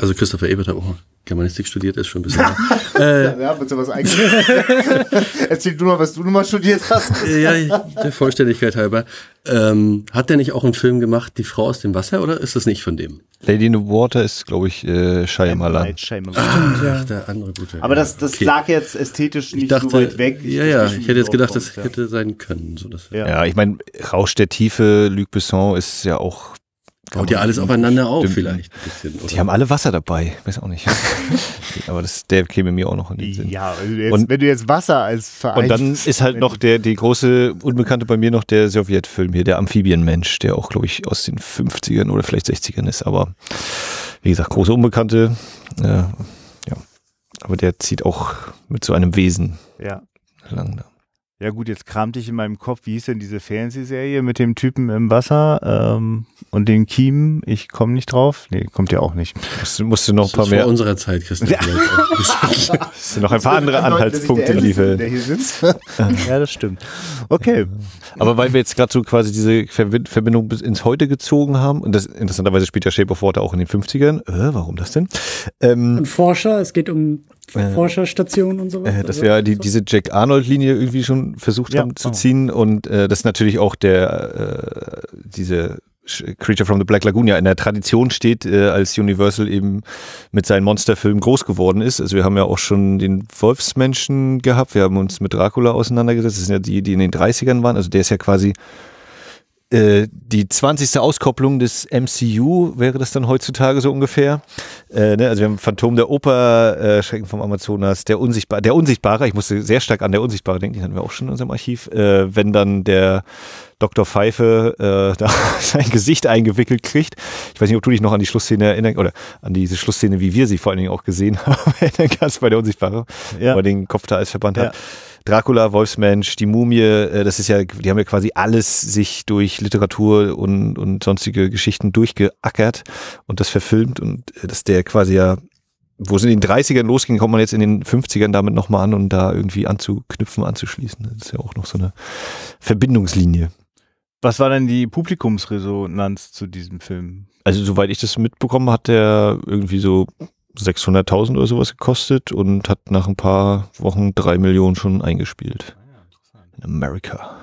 Also Christopher Ebert hat auch Germanistik studiert, ist schon ein bisschen. äh, Ja, willst du was eigentlich? Erzähl du mal, was du nochmal studiert hast. ja, der Vollständigkeit halber. Ähm, hat der nicht auch einen Film gemacht, Die Frau aus dem Wasser, oder ist das nicht von dem? Lady in the Water ist, glaube ich, äh, Shyamalan. Shyamalan. Ja. Ach, der andere gute. Aber das, das Okay. lag jetzt ästhetisch nicht ich dachte, so weit weg. Ja, ja, ich hätte jetzt gedacht, das draufkommst, hätte sein können. So dass, Ja. Ja, ich meine, Rausch der Tiefe, Luc Besson ist ja auch. Haut ja alles aufeinander auf, vielleicht. Bisschen? Die haben alle Wasser dabei, weiß auch nicht. Aber das, der käme mir auch noch in den Sinn. Ja, also jetzt, Und- wenn du jetzt Wasser als Verein. Und dann ist halt noch der, die große Unbekannte bei mir noch der Sowjetfilm hier, der Amphibienmensch, der auch, glaube ich, aus den 50ern oder vielleicht 60ern ist. Aber wie gesagt, große Unbekannte. Äh, ja. Aber der zieht auch mit so einem Wesen Ja. lang da. Ja, gut, jetzt kramte ich in meinem Kopf, wie hieß denn diese Fernsehserie mit dem Typen im Wasser ähm, und den Kiemen? Ich komme nicht drauf. Nee, kommt ja auch nicht. Musst, musst du noch ein Das paar ist vor mehr, unserer Zeit, Christian. auch. musst du noch ein paar andere Anhaltspunkte Der liefern. hier sitzt. ja, das stimmt. Okay. Aber weil wir jetzt gerade so quasi diese Verbi- Verbindung bis ins Heute gezogen haben, und das interessanterweise spielt ja Shape of Water auch in den 50ern. Äh, warum das denn? Ähm, Und Forscher, es geht um Äh, Forscherstationen und sowas. Äh, dass Also, wir die, so. diese Jack Arnold-Linie irgendwie schon versucht Ja, haben zu oh. ziehen und äh, das natürlich auch der äh, diese Creature from the Black Lagoon ja in der Tradition steht, äh, als Universal eben mit seinen Monsterfilmen groß geworden ist. Also wir haben ja auch schon den Wolfsmenschen gehabt, wir haben uns mit Dracula auseinandergesetzt, das sind ja die, die in den 30ern waren, also der ist ja quasi äh, die 20. Auskopplung des MCU wäre das dann heutzutage so ungefähr. Äh, ne? Also wir haben Phantom der Oper, äh, Schrecken vom Amazonas, der Unsichtbare, der Unsichtbare, ich musste sehr stark an der Unsichtbare denken, den hatten wir auch schon in unserem Archiv, äh, wenn dann der Dr. Pfeife äh, da sein Gesicht eingewickelt kriegt. Ich weiß nicht, ob du dich noch an die Schlussszene erinnerst, oder an diese Schlussszene, wie wir sie vor allen Dingen auch gesehen haben, erinnern kannst bei der Unsichtbare, Ja. wo er den Kopf da als Verband Ja. hat. Dracula, Wolfsmensch, die Mumie, äh, das ist ja, die haben ja quasi alles sich durch Literatur und, und sonstige Geschichten durchgeackert und das verfilmt und äh, dass der quasi ja, wo es in den 30ern losging, kommt man jetzt in den 50ern damit nochmal an und da irgendwie anzuknüpfen, anzuschließen. Das ist ja auch noch so eine Verbindungslinie. Was war denn die Publikumsresonanz zu diesem Film? Also soweit ich das mitbekommen, hat der irgendwie so 600.000 oder sowas gekostet und hat nach ein paar Wochen drei Millionen schon eingespielt. In America.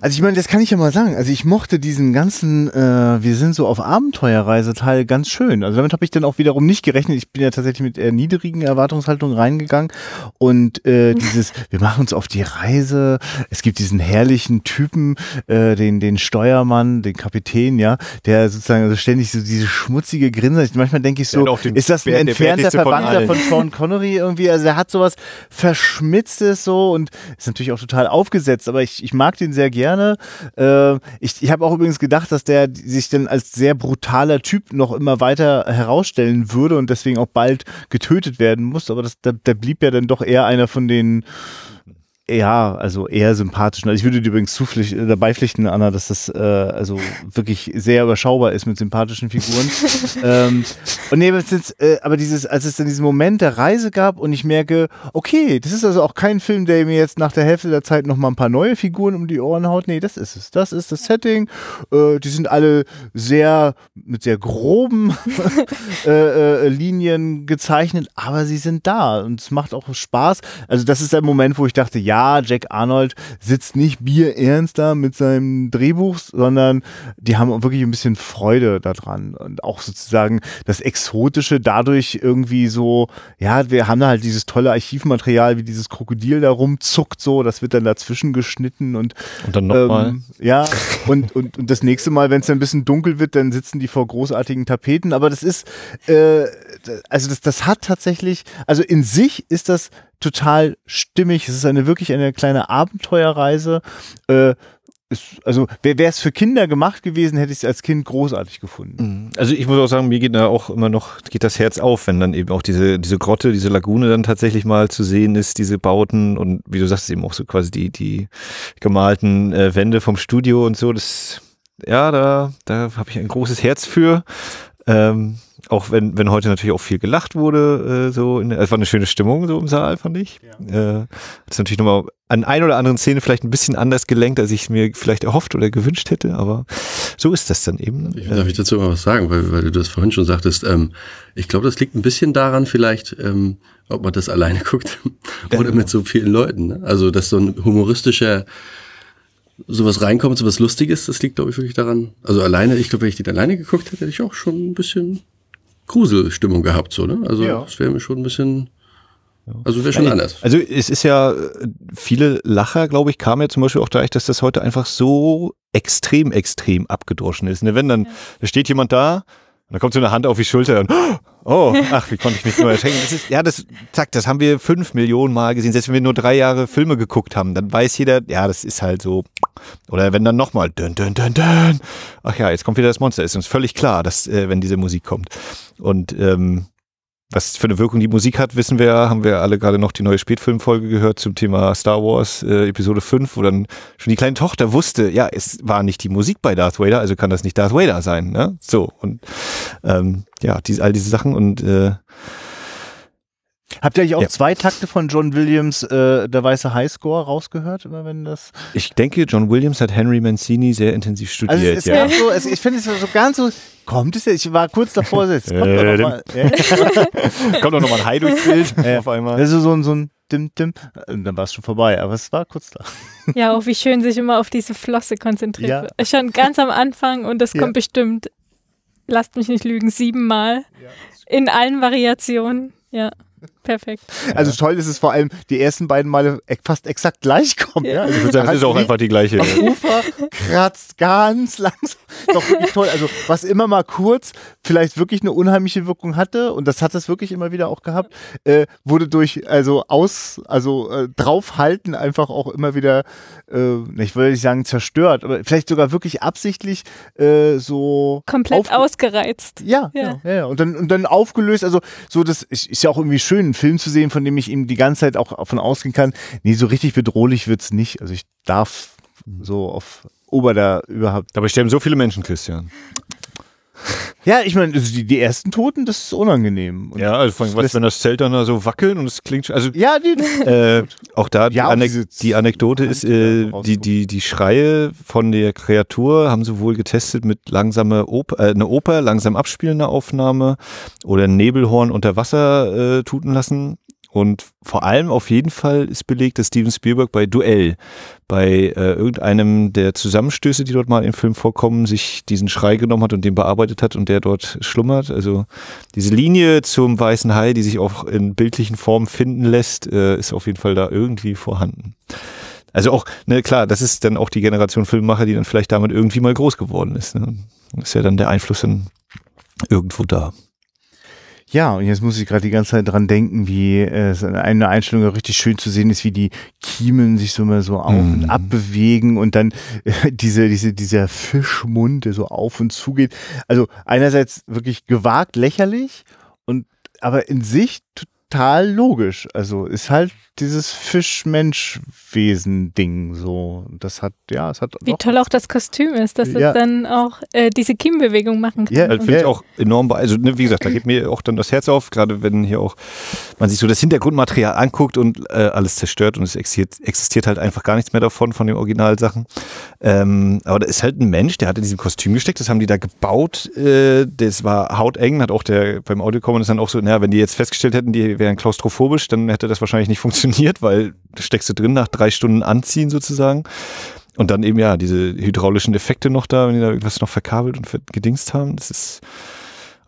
Also ich meine, das kann ich ja mal sagen. Also ich mochte diesen ganzen, äh, wir sind so auf Abenteuerreise Teil ganz schön. Also damit habe ich dann auch wiederum nicht gerechnet. Ich bin ja tatsächlich mit eher niedrigen Erwartungshaltungen reingegangen und äh, dieses, wir machen uns auf die Reise. Es gibt diesen herrlichen Typen, äh, den den Steuermann, den Kapitän, ja, der sozusagen also ständig so diese schmutzige Grinse. Manchmal denke ich so, ist das ein Bär- entfernter von allen. von Sean Connery irgendwie? Also er hat sowas verschmitztes so und ist natürlich auch total aufgesetzt, aber ich, ich mag den sehr gerne. Äh, ich ich habe auch übrigens gedacht, dass der sich dann als sehr brutaler Typ noch immer weiter herausstellen würde und deswegen auch bald getötet werden muss, aber das, da, da blieb ja dann doch eher einer von den ja, also eher sympathischen. Also ich würde dir übrigens zupflicht, äh, dabei pflichten, Anna, dass das äh, also wirklich sehr überschaubar ist mit sympathischen Figuren. ähm, und nee, ist, äh, aber dieses, als es dann diesen Moment der Reise gab und ich merke, okay, das ist also auch kein Film, der mir jetzt nach der Hälfte der Zeit noch mal ein paar neue Figuren um die Ohren haut. Nee, das ist es. Das ist das Setting. Äh, die sind alle sehr mit sehr groben äh, äh, Linien gezeichnet, aber sie sind da und es macht auch Spaß. Also das ist der Moment, wo ich dachte, ja, Jack Arnold sitzt nicht bierernst da mit seinem Drehbuch, sondern die haben wirklich ein bisschen Freude daran und auch sozusagen das Exotische dadurch irgendwie so, ja, wir haben da halt dieses tolle Archivmaterial, wie dieses Krokodil da rumzuckt so, das wird dann dazwischen geschnitten und Und dann nochmal. ähm, ja, und, und, und das nächste Mal, wenn es ein bisschen dunkel wird, dann sitzen die vor großartigen Tapeten. Aber das ist, äh, also das, das hat tatsächlich, also in sich ist das total stimmig. Es ist eine wirklich eine kleine Abenteuerreise. Äh, ist, also wäre es für Kinder gemacht gewesen, hätte ich es als Kind großartig gefunden. Also ich muss auch sagen, mir geht da auch immer noch, geht das Herz auf, wenn dann eben auch diese, diese Grotte, diese Lagune dann tatsächlich mal zu sehen ist, diese Bauten und wie du sagst, eben auch so quasi die, die gemalten äh, Wände vom Studio und so, das, ja, da, da habe ich ein großes Herz für. Ähm, auch wenn, wenn heute natürlich auch viel gelacht wurde, äh, so, in, es war eine schöne Stimmung so im Saal, fand ich. Äh, das ist natürlich nochmal an ein oder anderen Szene vielleicht ein bisschen anders gelenkt, als ich es mir vielleicht erhofft oder gewünscht hätte, aber so ist das dann eben. Ich, darf ich dazu mal was sagen, weil, weil du das vorhin schon sagtest. Ähm, ich glaube, das liegt ein bisschen daran vielleicht, ähm, ob man das alleine guckt oder mit so vielen Leuten. Ne? Also, dass so ein humoristischer sowas reinkommt, sowas Lustiges, das liegt, glaube ich, wirklich daran. Also alleine, ich glaube, wenn ich den alleine geguckt hätte, hätte ich auch schon ein bisschen Gruselstimmung gehabt, so, ne? Also, Ja. das wäre mir schon ein bisschen, also wäre schon anders. Also es ist ja, viele Lacher, glaube ich, kamen ja zum Beispiel auch dadurch, dass das heute einfach so extrem, extrem abgedroschen ist. Ne? Wenn dann, da steht jemand da, und dann kommt so eine Hand auf die Schulter und oh, ach, wie konnte ich mich nur erschrecken. Das ist, ja, das, zack, das haben wir fünf Millionen Mal gesehen. Selbst wenn wir nur drei Jahre Filme geguckt haben, dann weiß jeder, ja, das ist halt so. Oder wenn dann nochmal, dun, dun, dun, dun. Ach ja, jetzt kommt wieder das Monster. Ist uns völlig klar, dass, äh, wenn diese Musik kommt. Und ähm, was für eine Wirkung die Musik hat, wissen wir, haben wir alle gerade noch die neue Spätfilmfolge gehört zum Thema Star Wars äh, Episode 5, wo dann schon die kleine Tochter wusste, ja, es war nicht die Musik bei Darth Vader, also kann das nicht Darth Vader sein, ne? So, und ähm, ja, diese, all diese Sachen und äh, Habt ihr eigentlich auch Ja. zwei Takte von John Williams, äh, der weiße Highscore, rausgehört? Immer wenn das. ich denke, John Williams hat Henry Mancini sehr intensiv Also studiert, es, es ja. gab so, es, ich finde es so ganz so. Kommt es jetzt? Ich war kurz davor, es kommt doch noch mal. Ja. Kommt doch nochmal ein Hai durchs Bild auf einmal. Also so ein, so ein Dim, Dim. Und dann war es schon vorbei, aber es war kurz da. Ja, auch wie schön sich immer auf diese Flosse konzentriert Ja. wird. Schon ganz am Anfang und das Ja. kommt bestimmt, lasst mich nicht lügen, siebenmal. In allen Variationen. Ja, perfekt. Also toll ist es vor allem, die ersten beiden Male fast exakt gleich kommen. Ja. Ja. Also Ich würde sagen, das ist auch einfach die gleiche. am Ufer kratzt ganz langsam. Doch wirklich toll. Also was immer mal kurz vielleicht wirklich eine unheimliche Wirkung hatte und das hat es wirklich immer wieder auch gehabt, äh, wurde durch also aus also äh, draufhalten einfach auch immer wieder, äh, ich würde nicht sagen zerstört, aber vielleicht sogar wirklich absichtlich äh, so Komplett ausgereizt. ja, Ja. ja, ja. Und dann, und dann aufgelöst, also so, das ist, ist ja auch irgendwie schön, einen Film zu sehen, von dem ich eben die ganze Zeit auch von ausgehen kann. Nee, so richtig bedrohlich wird's nicht. Also ich darf so auf Ober da überhaupt. Dabei sterben so viele Menschen, Christian. Ja, ich meine, also die, die ersten Toten, das ist unangenehm. Und Ja, also vor allem, was, wenn das Zelt dann da so wackelt und es klingt, also ja, die, äh, auch da die, Ja, Anek die Anekdote ist, äh, die, die, die Schreie von der Kreatur haben sie wohl getestet mit langsame Oper, äh, eine Oper, langsam abspielende Aufnahme oder ein Nebelhorn unter Wasser äh, tuten lassen. Und vor allem auf jeden Fall ist belegt, dass Steven Spielberg bei Duell, bei äh, irgendeinem der Zusammenstöße, die dort mal im Film vorkommen, sich diesen Schrei genommen hat und den bearbeitet hat und der dort schlummert. Also diese Linie zum weißen Hai, die sich auch in bildlichen Formen finden lässt, äh, ist auf jeden Fall da irgendwie vorhanden. Also auch, ne, klar, das ist dann auch die Generation Filmemacher, die dann vielleicht damit irgendwie mal groß geworden ist. Ne? Ist ja dann der Einfluss dann irgendwo da. Ja, und jetzt muss ich gerade die ganze Zeit dran denken, wie äh, es in einer Einstellung richtig schön zu sehen ist, wie die Kiemen sich so immer so auf Mhm. und ab bewegen und dann äh, diese, diese, dieser Fischmund, der so auf und zu geht. Also einerseits wirklich gewagt, lächerlich und aber in sich total logisch. Also ist halt dieses Fisch-Mensch-Wesen-Ding so. Das hat, ja, es hat Wie toll auch das Kostüm ist, dass Ja. es dann auch äh, diese Kiembewegung machen kann. Ja, Also Und finde ich auch enorm, be- also ne, wie gesagt, da geht mir auch dann das Herz auf, gerade wenn hier auch man sich so das Hintergrundmaterial anguckt und äh, alles zerstört und es existiert, existiert halt einfach gar nichts mehr davon, von den Originalsachen. Ähm, aber da ist halt ein Mensch, der hat in diesem Kostüm gesteckt, das haben die da gebaut, äh, das war hauteng, hat auch der beim Audiokommen ist dann auch so, naja, wenn die jetzt festgestellt hätten, die wären klaustrophobisch, dann hätte das wahrscheinlich nicht funktioniert, weil da steckst du drin nach drei Stunden anziehen sozusagen. Und dann eben ja diese hydraulischen Effekte noch da, wenn die da irgendwas noch verkabelt und gedingst haben. Das ist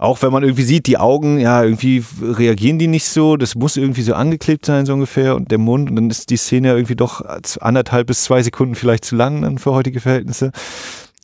auch wenn man irgendwie sieht, die Augen, ja, irgendwie reagieren die nicht so. Das muss irgendwie so angeklebt sein, so ungefähr. Und der Mund. Und dann ist die Szene ja irgendwie doch anderthalb bis zwei Sekunden vielleicht zu lang dann für heutige Verhältnisse.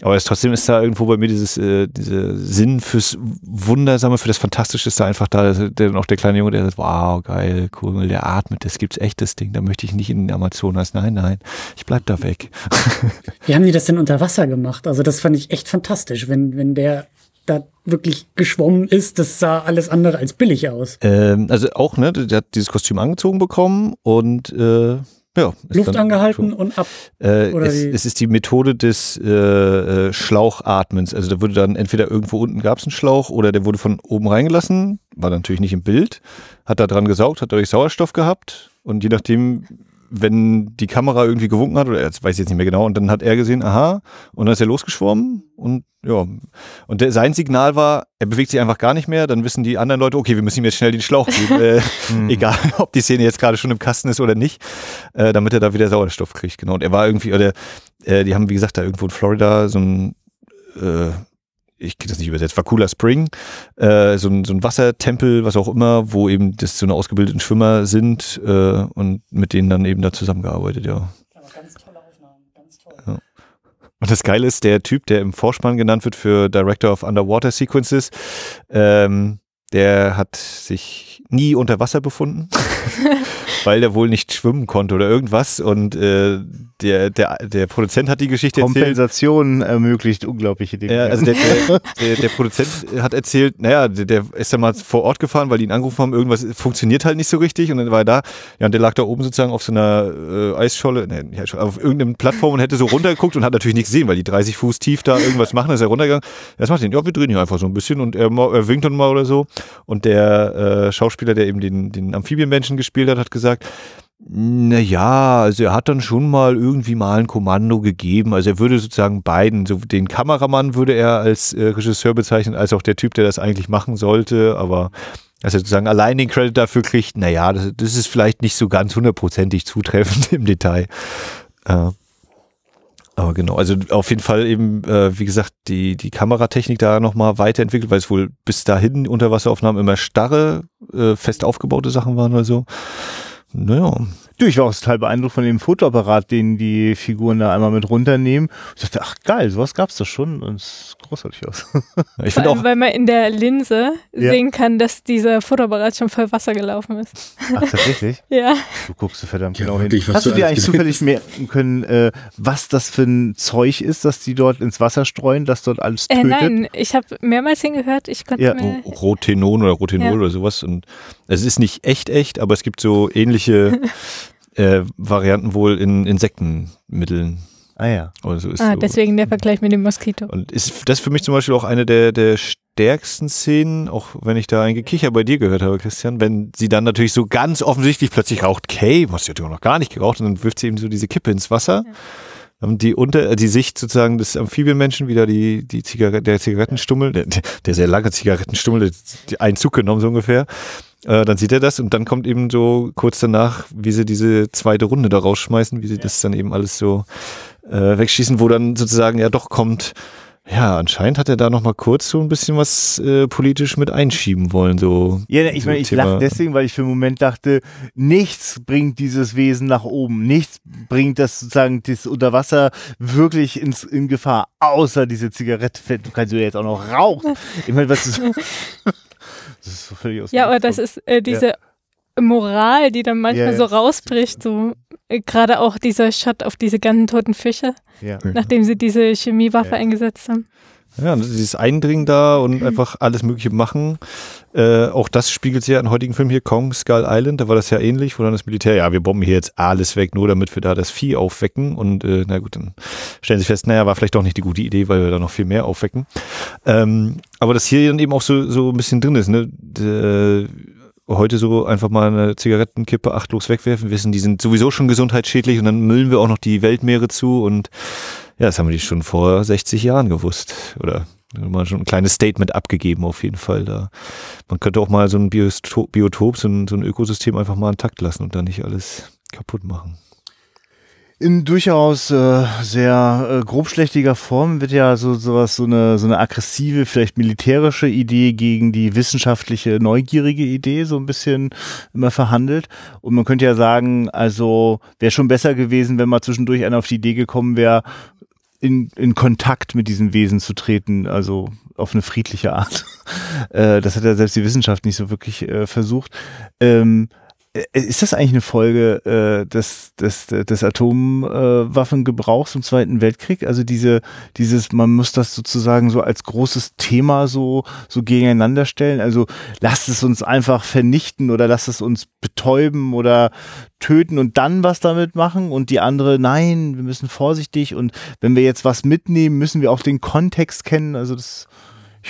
Aber es, trotzdem ist da irgendwo bei mir dieses, äh, diese Sinn fürs Wundersame, für das Fantastische ist da einfach da. Der, auch der kleine Junge, der sagt, wow, geil, cool, der atmet, das gibt's echt, das Ding. Da möchte ich nicht in den Amazonas. Nein, nein, ich bleib da weg. Wie haben die das denn unter Wasser gemacht? Also das fand ich echt fantastisch, wenn, wenn der da wirklich geschwommen ist, das sah alles andere als billig aus. Ähm, also auch, ne, der hat dieses Kostüm angezogen bekommen und äh, ja. Luft angehalten und ab. Äh, oder es, es ist die Methode des äh, äh, Schlauchatmens. Also da wurde dann entweder irgendwo unten gab es einen Schlauch oder der wurde von oben reingelassen, war natürlich nicht im Bild, hat da dran gesaugt, hat dadurch Sauerstoff gehabt und je nachdem, wenn die Kamera irgendwie gewunken hat, oder jetzt weiß ich jetzt nicht mehr genau, und dann hat er gesehen, aha, und dann ist er losgeschwommen und ja, und der, sein Signal war, er bewegt sich einfach gar nicht mehr, dann wissen die anderen Leute, okay, wir müssen ihm jetzt schnell den Schlauch geben, äh, egal ob die Szene jetzt gerade schon im Kasten ist oder nicht, äh, damit er da wieder Sauerstoff kriegt, genau. Und er war irgendwie, oder äh, die haben, wie gesagt, da irgendwo in Florida so ein, äh, ich kriege das nicht übersetzt, war cooler Spring, äh, so, ein, so ein Wassertempel, was auch immer, wo eben das so eine ausgebildeten Schwimmer sind äh, und mit denen dann eben da zusammengearbeitet, ja. Ganz tolle Aufnahmen, ganz toll. Und das Geile ist, der Typ, der im Vorspann genannt wird für Director of Underwater Sequences, ähm, der hat sich nie unter Wasser befunden, weil der wohl nicht schwimmen konnte oder irgendwas. Und äh, der, der, der Produzent hat die Geschichte erzählt. Kompensation ermöglicht unglaubliche Dinge. Ja, also der, der, der, der Produzent hat erzählt, naja, der, der ist dann mal vor Ort gefahren, weil die ihn angerufen haben, irgendwas funktioniert halt nicht so richtig und dann war er da. Ja, und der lag da oben sozusagen auf so einer äh, Eisscholle, nicht Eisscholle, auf irgendeinem Plattform und hätte so runtergeguckt und hat natürlich nichts gesehen, weil die 30 Fuß tief da irgendwas machen, ist er runtergegangen. Das macht ihn, ja, wir drehen hier einfach so ein bisschen und er, er winkt dann mal oder so. Und der äh, Schauspieler, der eben den, den Amphibienmenschen gespielt hat, hat gesagt, naja, also er hat dann schon mal irgendwie mal ein Kommando gegeben. Also er würde sozusagen beiden, so den Kameramann würde er als äh, Regisseur bezeichnen, als auch der Typ, der das eigentlich machen sollte, aber dass er sozusagen allein den Credit dafür kriegt, naja, das, das ist vielleicht nicht so ganz hundertprozentig zutreffend im Detail. Äh, aber genau, also auf jeden Fall eben, äh, wie gesagt, die, die Kameratechnik da nochmal weiterentwickelt, weil es wohl bis dahin Unterwasseraufnahmen immer starre, äh, fest aufgebaute Sachen waren oder so. Naja, Du, ich war auch total beeindruckt von dem Fotoapparat, den die Figuren da einmal mit runternehmen. Ich dachte, ach geil, sowas gab's da schon und es sieht großartig aus. Ich Vor finde allem, auch, weil man in der Linse Ja. sehen kann, dass dieser Fotoapparat schon voll Wasser gelaufen ist. Ach, tatsächlich? Ja. Du guckst so verdammt Ja, genau hin. Hast du du dir eigentlich zufällig merken können, äh, was das für ein Zeug ist, das die dort ins Wasser streuen, das dort alles Äh, tötet? nein, ich habe mehrmals hingehört, ich konnte Ja. mir. Rotenon oder Rotenol Ja. oder sowas. Und es ist nicht echt echt, aber es gibt so ähnliche äh, Varianten wohl in Insektenmitteln. Ah ja. Oder so ist Ah, so. deswegen der Vergleich mit dem Moskito. Und ist das für mich zum Beispiel auch eine der, der stärksten Szenen, auch wenn ich da ein Gekicher bei dir gehört habe, Christian, wenn sie dann natürlich so ganz offensichtlich plötzlich raucht, Kay, was sie hat ja noch gar nicht geraucht, und dann wirft sie eben so diese Kippe ins Wasser. Haben die unter, äh, die Sicht sozusagen des Amphibienmenschen wieder die, die Zigarette, der Zigarettenstummel, der, der sehr lange Zigarettenstummel, der, einen Zug genommen so ungefähr. Äh, dann sieht er das und dann kommt eben so kurz danach, wie sie diese zweite Runde da rausschmeißen, wie sie das dann eben alles so äh, wegschießen, wo dann sozusagen ja doch kommt, ja, anscheinend hat er da noch mal kurz so ein bisschen was äh, politisch mit einschieben wollen, so. Ja, ich so meine, ich lache deswegen, weil ich für einen Moment dachte, nichts bringt dieses Wesen nach oben. Nichts bringt das sozusagen das Unterwasser wirklich ins, in Gefahr, außer diese Zigarette. Du kannst ja jetzt auch noch rauchen. Ich meine, was ist. Das ist so völlig aus Ja, aber das ist äh, diese Moral, die dann manchmal Ja, ja. so rausbricht, so äh, gerade auch dieser Shot auf diese ganzen toten Fische, Ja. nachdem sie diese Chemiewaffe Ja. eingesetzt haben. Ja, und dieses Eindringen da und einfach alles Mögliche machen. Äh, auch das spiegelt sich ja in heutigen Film hier, Kong, Skull Island, da war das ja ähnlich, wo dann das Militär, ja, wir bomben hier jetzt alles weg, nur damit wir da das Vieh aufwecken. Und äh, na gut, dann stellen sie fest, naja, war vielleicht doch nicht die gute Idee, weil wir da noch viel mehr aufwecken. Ähm, aber dass hier dann eben auch so, so ein bisschen drin ist, ne? D- heute so einfach mal eine Zigarettenkippe achtlos wegwerfen, wissen, die sind sowieso schon gesundheitsschädlich und dann müllen wir auch noch die Weltmeere zu und ja, das haben die schon vor 60 Jahren gewusst. Oder mal schon ein kleines Statement abgegeben auf jeden Fall da. Man könnte auch mal so ein Biotop, Biotop so, ein, so ein Ökosystem einfach mal intakt lassen und dann nicht alles kaputt machen. In durchaus äh, sehr äh, grobschlächtiger Form wird ja so sowas so eine so eine aggressive, vielleicht militärische Idee gegen die wissenschaftliche, neugierige Idee so ein bisschen immer verhandelt. Und man könnte ja sagen, also wäre schon besser gewesen, wenn mal zwischendurch einer auf die Idee gekommen wäre, in, in Kontakt mit diesem Wesen zu treten, also auf eine friedliche Art. äh, das hat ja selbst die Wissenschaft nicht so wirklich äh, versucht. Ähm, äh, ist das eigentlich eine Folge äh, des, des, des Atomwaffengebrauchs im Zweiten Weltkrieg? Also diese, dieses, man muss das sozusagen so als großes Thema so, so gegeneinander stellen. Also lasst es uns einfach vernichten oder lasst es uns betäuben oder töten und dann was damit machen und die andere, nein, wir müssen vorsichtig und wenn wir jetzt was mitnehmen, müssen wir auch den Kontext kennen. Also das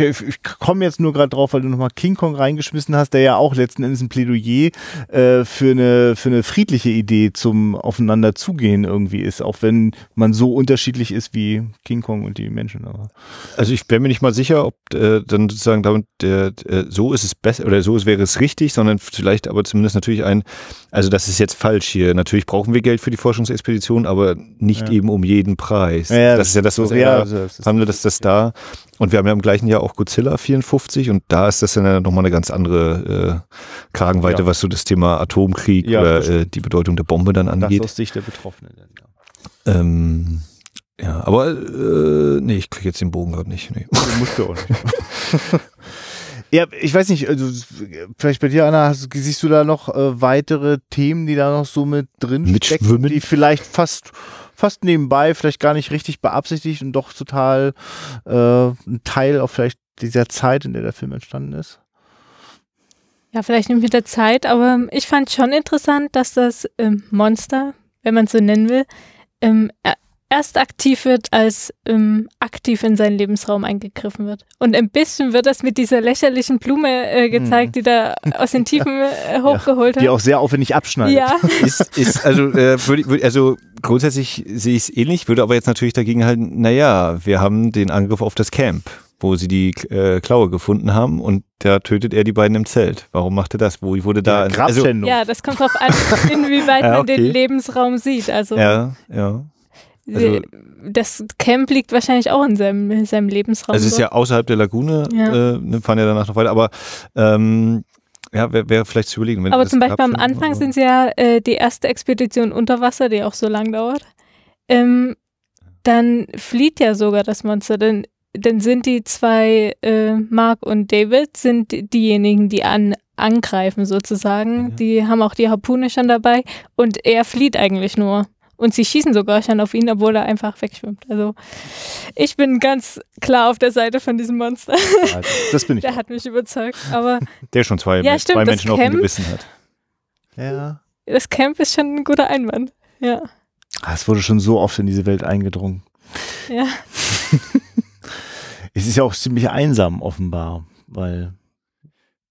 ich, ich, komme jetzt nur gerade drauf, weil du nochmal King Kong reingeschmissen hast, der ja auch letzten Endes ein Plädoyer äh, für, eine, für eine friedliche Idee zum Aufeinander zugehen irgendwie ist, auch wenn man so unterschiedlich ist wie King Kong und die Menschen. Aber Also ich bin mir nicht mal sicher, ob äh, dann sozusagen damit der, äh, so ist es besser oder so wäre es richtig, sondern vielleicht aber zumindest natürlich ein, also das ist jetzt falsch hier. Natürlich brauchen wir Geld für die Forschungsexpedition, aber nicht Ja. eben um jeden Preis. Ja, das ist ja das, was ja, er also das ist- haben wir das, das da. Und wir haben ja im gleichen Jahr auch Godzilla 54 und da ist das dann ja nochmal eine ganz andere äh, Kragenweite, Ja. was so das Thema Atomkrieg Ja, oder das äh, die Bedeutung der Bombe dann das angeht. aus Sicht der Betroffenen. Dann, ja. Ähm, ja, aber äh, nee, ich kriege jetzt den Bogen gerade nicht. Nee. Du musst du auch nicht. Ja, ich weiß nicht, also vielleicht bei dir, Anna, hast, siehst du da noch äh, weitere Themen, die da noch so mit drin stecken, Mitschwimmen? die vielleicht fast fast nebenbei, vielleicht gar nicht richtig beabsichtigt und doch total äh, ein Teil auch vielleicht dieser Zeit, in der der Film entstanden ist? Ja, vielleicht nimmt wieder Zeit, aber ich fand schon interessant, dass das ähm, Monster, wenn man es so nennen will, ähm, erst aktiv wird, als ähm, aktiv in seinen Lebensraum eingegriffen wird. Und ein bisschen wird das mit dieser lächerlichen Blume äh, gezeigt, die da aus den Tiefen äh, hochgeholt Die hat. auch sehr aufwendig abschneidet. Ja, ist, ist also, äh, würd, würd, also grundsätzlich sehe ich es ähnlich, würde aber jetzt natürlich dagegen halten, naja, wir haben den Angriff auf das Camp, wo sie die äh, Klaue gefunden haben und da tötet er die beiden im Zelt. Warum macht er das? Wo wurde da? Ja, also, ja, das kommt drauf an, inwieweit Ja, man den okay. Lebensraum sieht. Also ja, ja. Also- das Camp liegt wahrscheinlich auch in seinem, in seinem Lebensraum. Also es ist ja außerhalb der Lagune, Ja. äh, ne, fahren ja danach noch weiter, aber ähm, Ja, wäre wär vielleicht zu überlegen. Wenn Aber zum Beispiel am Anfang sind sie ja äh, die erste Expedition unter Wasser, die auch so lang dauert. Ähm, dann flieht ja sogar das Monster. Dann, dann sind die zwei, äh, Mark und David, sind die- diejenigen, die an, angreifen sozusagen. Mhm. Die haben auch die Harpune schon dabei und er flieht eigentlich nur. Und sie schießen sogar schon auf ihn, obwohl er einfach wegschwimmt. Also ich bin ganz klar auf der Seite von diesem Monster. Ja, das bin ich. Der auch. hat mich überzeugt. Aber Der schon zwei, Ja, stimmt, zwei Menschen auf dem Camp- Gewissen hat. Ja. das Camp ist schon ein guter Einwand. Ja. Ah, Es wurde schon so oft in diese Welt eingedrungen. Ja. Es ist ja auch ziemlich einsam, offenbar, weil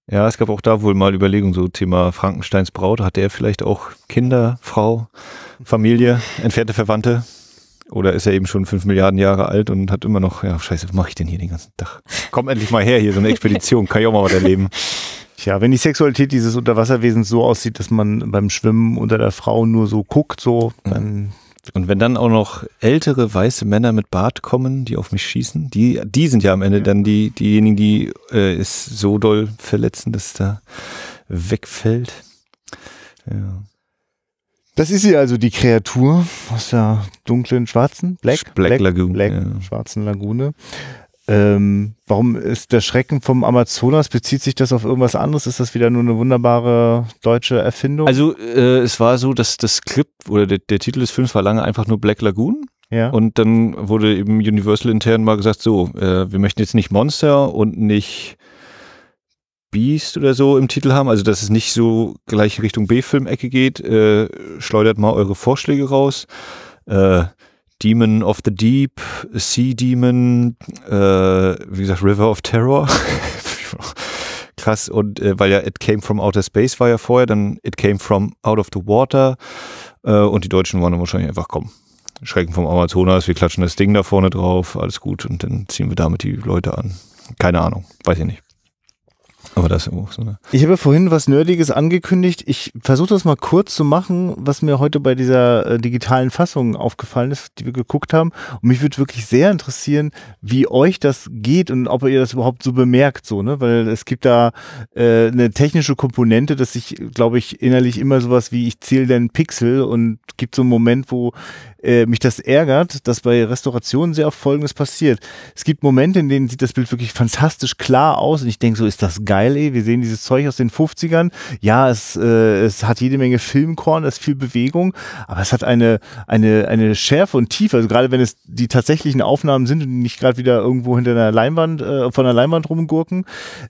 Ja, es gab auch da wohl mal Überlegungen, so Thema Frankensteins Braut. Hat der vielleicht auch Kinder, Frau, Familie, entfernte Verwandte? Oder ist er eben schon fünf Milliarden Jahre alt und hat immer noch, ja, scheiße, was mache ich denn hier den ganzen Tag? Komm endlich mal her, hier so eine Expedition, kann ich auch mal was erleben. Tja, wenn die Sexualität dieses Unterwasserwesens so aussieht, dass man beim Schwimmen unter der Frau nur so guckt, so, dann Und wenn dann auch noch ältere weiße Männer mit Bart kommen, die auf mich schießen, die, die sind ja am Ende dann die, diejenigen, die äh, es so doll verletzen, dass es da wegfällt. Ja. Das ist sie also, die Kreatur aus der dunklen, schwarzen, Black, Black Lagoon, Black, ja. schwarzen Lagune. Ähm, warum ist der Schrecken vom Amazonas? Bezieht sich das auf irgendwas anderes? Ist das wieder nur eine wunderbare deutsche Erfindung? Also äh, es war so, dass das Clip oder der, der Titel des Films war lange einfach nur Black Lagoon. ja. Und dann wurde eben Universal intern mal gesagt, so, äh, wir möchten jetzt nicht Monster und nicht Beast oder so im Titel haben, also dass es nicht so gleich Richtung B-Film-Ecke geht, äh, schleudert mal eure Vorschläge raus. Äh, Demon of the Deep, Sea Demon, äh, wie gesagt, River of Terror. Krass, und äh, weil ja It Came from Outer Space war ja vorher, dann It Came from Out of the Water äh, und die Deutschen waren dann wahrscheinlich einfach kommen. Schrecken vom Amazonas, wir klatschen das Ding da vorne drauf, alles gut und dann ziehen wir damit die Leute an. Keine Ahnung, weiß ich nicht. Aber das ist auch so eine. Ich habe vorhin was Nerdiges angekündigt. Ich versuche das mal kurz zu machen, was mir heute bei dieser äh, digitalen Fassung aufgefallen ist, die wir geguckt haben. Und mich würde wirklich sehr interessieren, wie euch das geht und ob ihr das überhaupt so bemerkt, so, ne? Weil es gibt da äh, eine technische Komponente, dass ich, glaube ich, innerlich immer sowas wie ich zähle den Pixel und gibt so einen Moment, wo äh, mich das ärgert, dass bei Restaurationen sehr oft Folgendes passiert. Es gibt Momente, in denen sieht das Bild wirklich fantastisch klar aus und ich denke so, ist das geil, ey, wir sehen dieses Zeug aus den 50ern. Ja, es, äh, es hat jede Menge Filmkorn, es ist viel Bewegung, aber es hat eine, eine, eine Schärfe und Tiefe, also gerade wenn es die tatsächlichen Aufnahmen sind und nicht gerade wieder irgendwo hinter einer Leinwand, äh, von einer Leinwand rumgurken,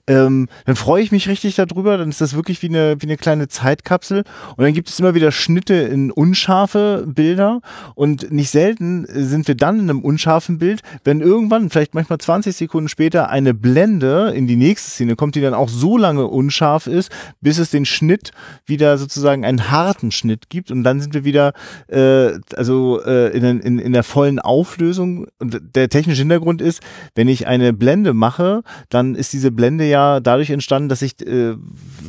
ähm, dann freue ich mich richtig darüber, dann ist das wirklich wie eine, wie eine kleine Zeitkapsel. Und dann gibt es immer wieder Schnitte in unscharfe Bilder. Und nicht selten sind wir dann in einem unscharfen Bild, wenn irgendwann, vielleicht manchmal 20 Sekunden später, eine Blende in die nächste Szene kommt, die dann auch so lange unscharf ist, bis es den Schnitt wieder sozusagen einen harten Schnitt gibt. Und dann sind wir wieder äh, also äh, in, in, in der vollen Auflösung. Und der technische Hintergrund ist, wenn ich eine Blende mache, dann ist diese Blende ja dadurch entstanden, dass ich äh,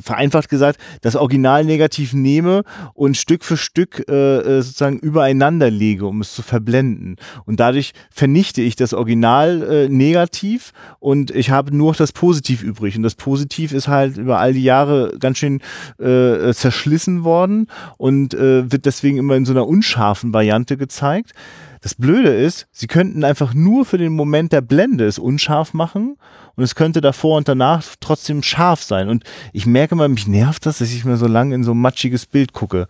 vereinfacht gesagt das Original negativ nehme und Stück für Stück äh, äh, sozusagen übereinander lege, um es zu verblenden. Und dadurch vernichte ich das Original äh, negativ und ich habe nur das Positiv übrig. Und das Positiv ist halt über all die Jahre ganz schön äh, zerschlissen worden und äh, wird deswegen immer in so einer unscharfen Variante gezeigt. Das Blöde ist, sie könnten einfach nur für den Moment der Blende es unscharf machen und es könnte davor und danach trotzdem scharf sein. Und ich merke mal, mich nervt das, dass ich mir so lange in so ein matschiges Bild gucke.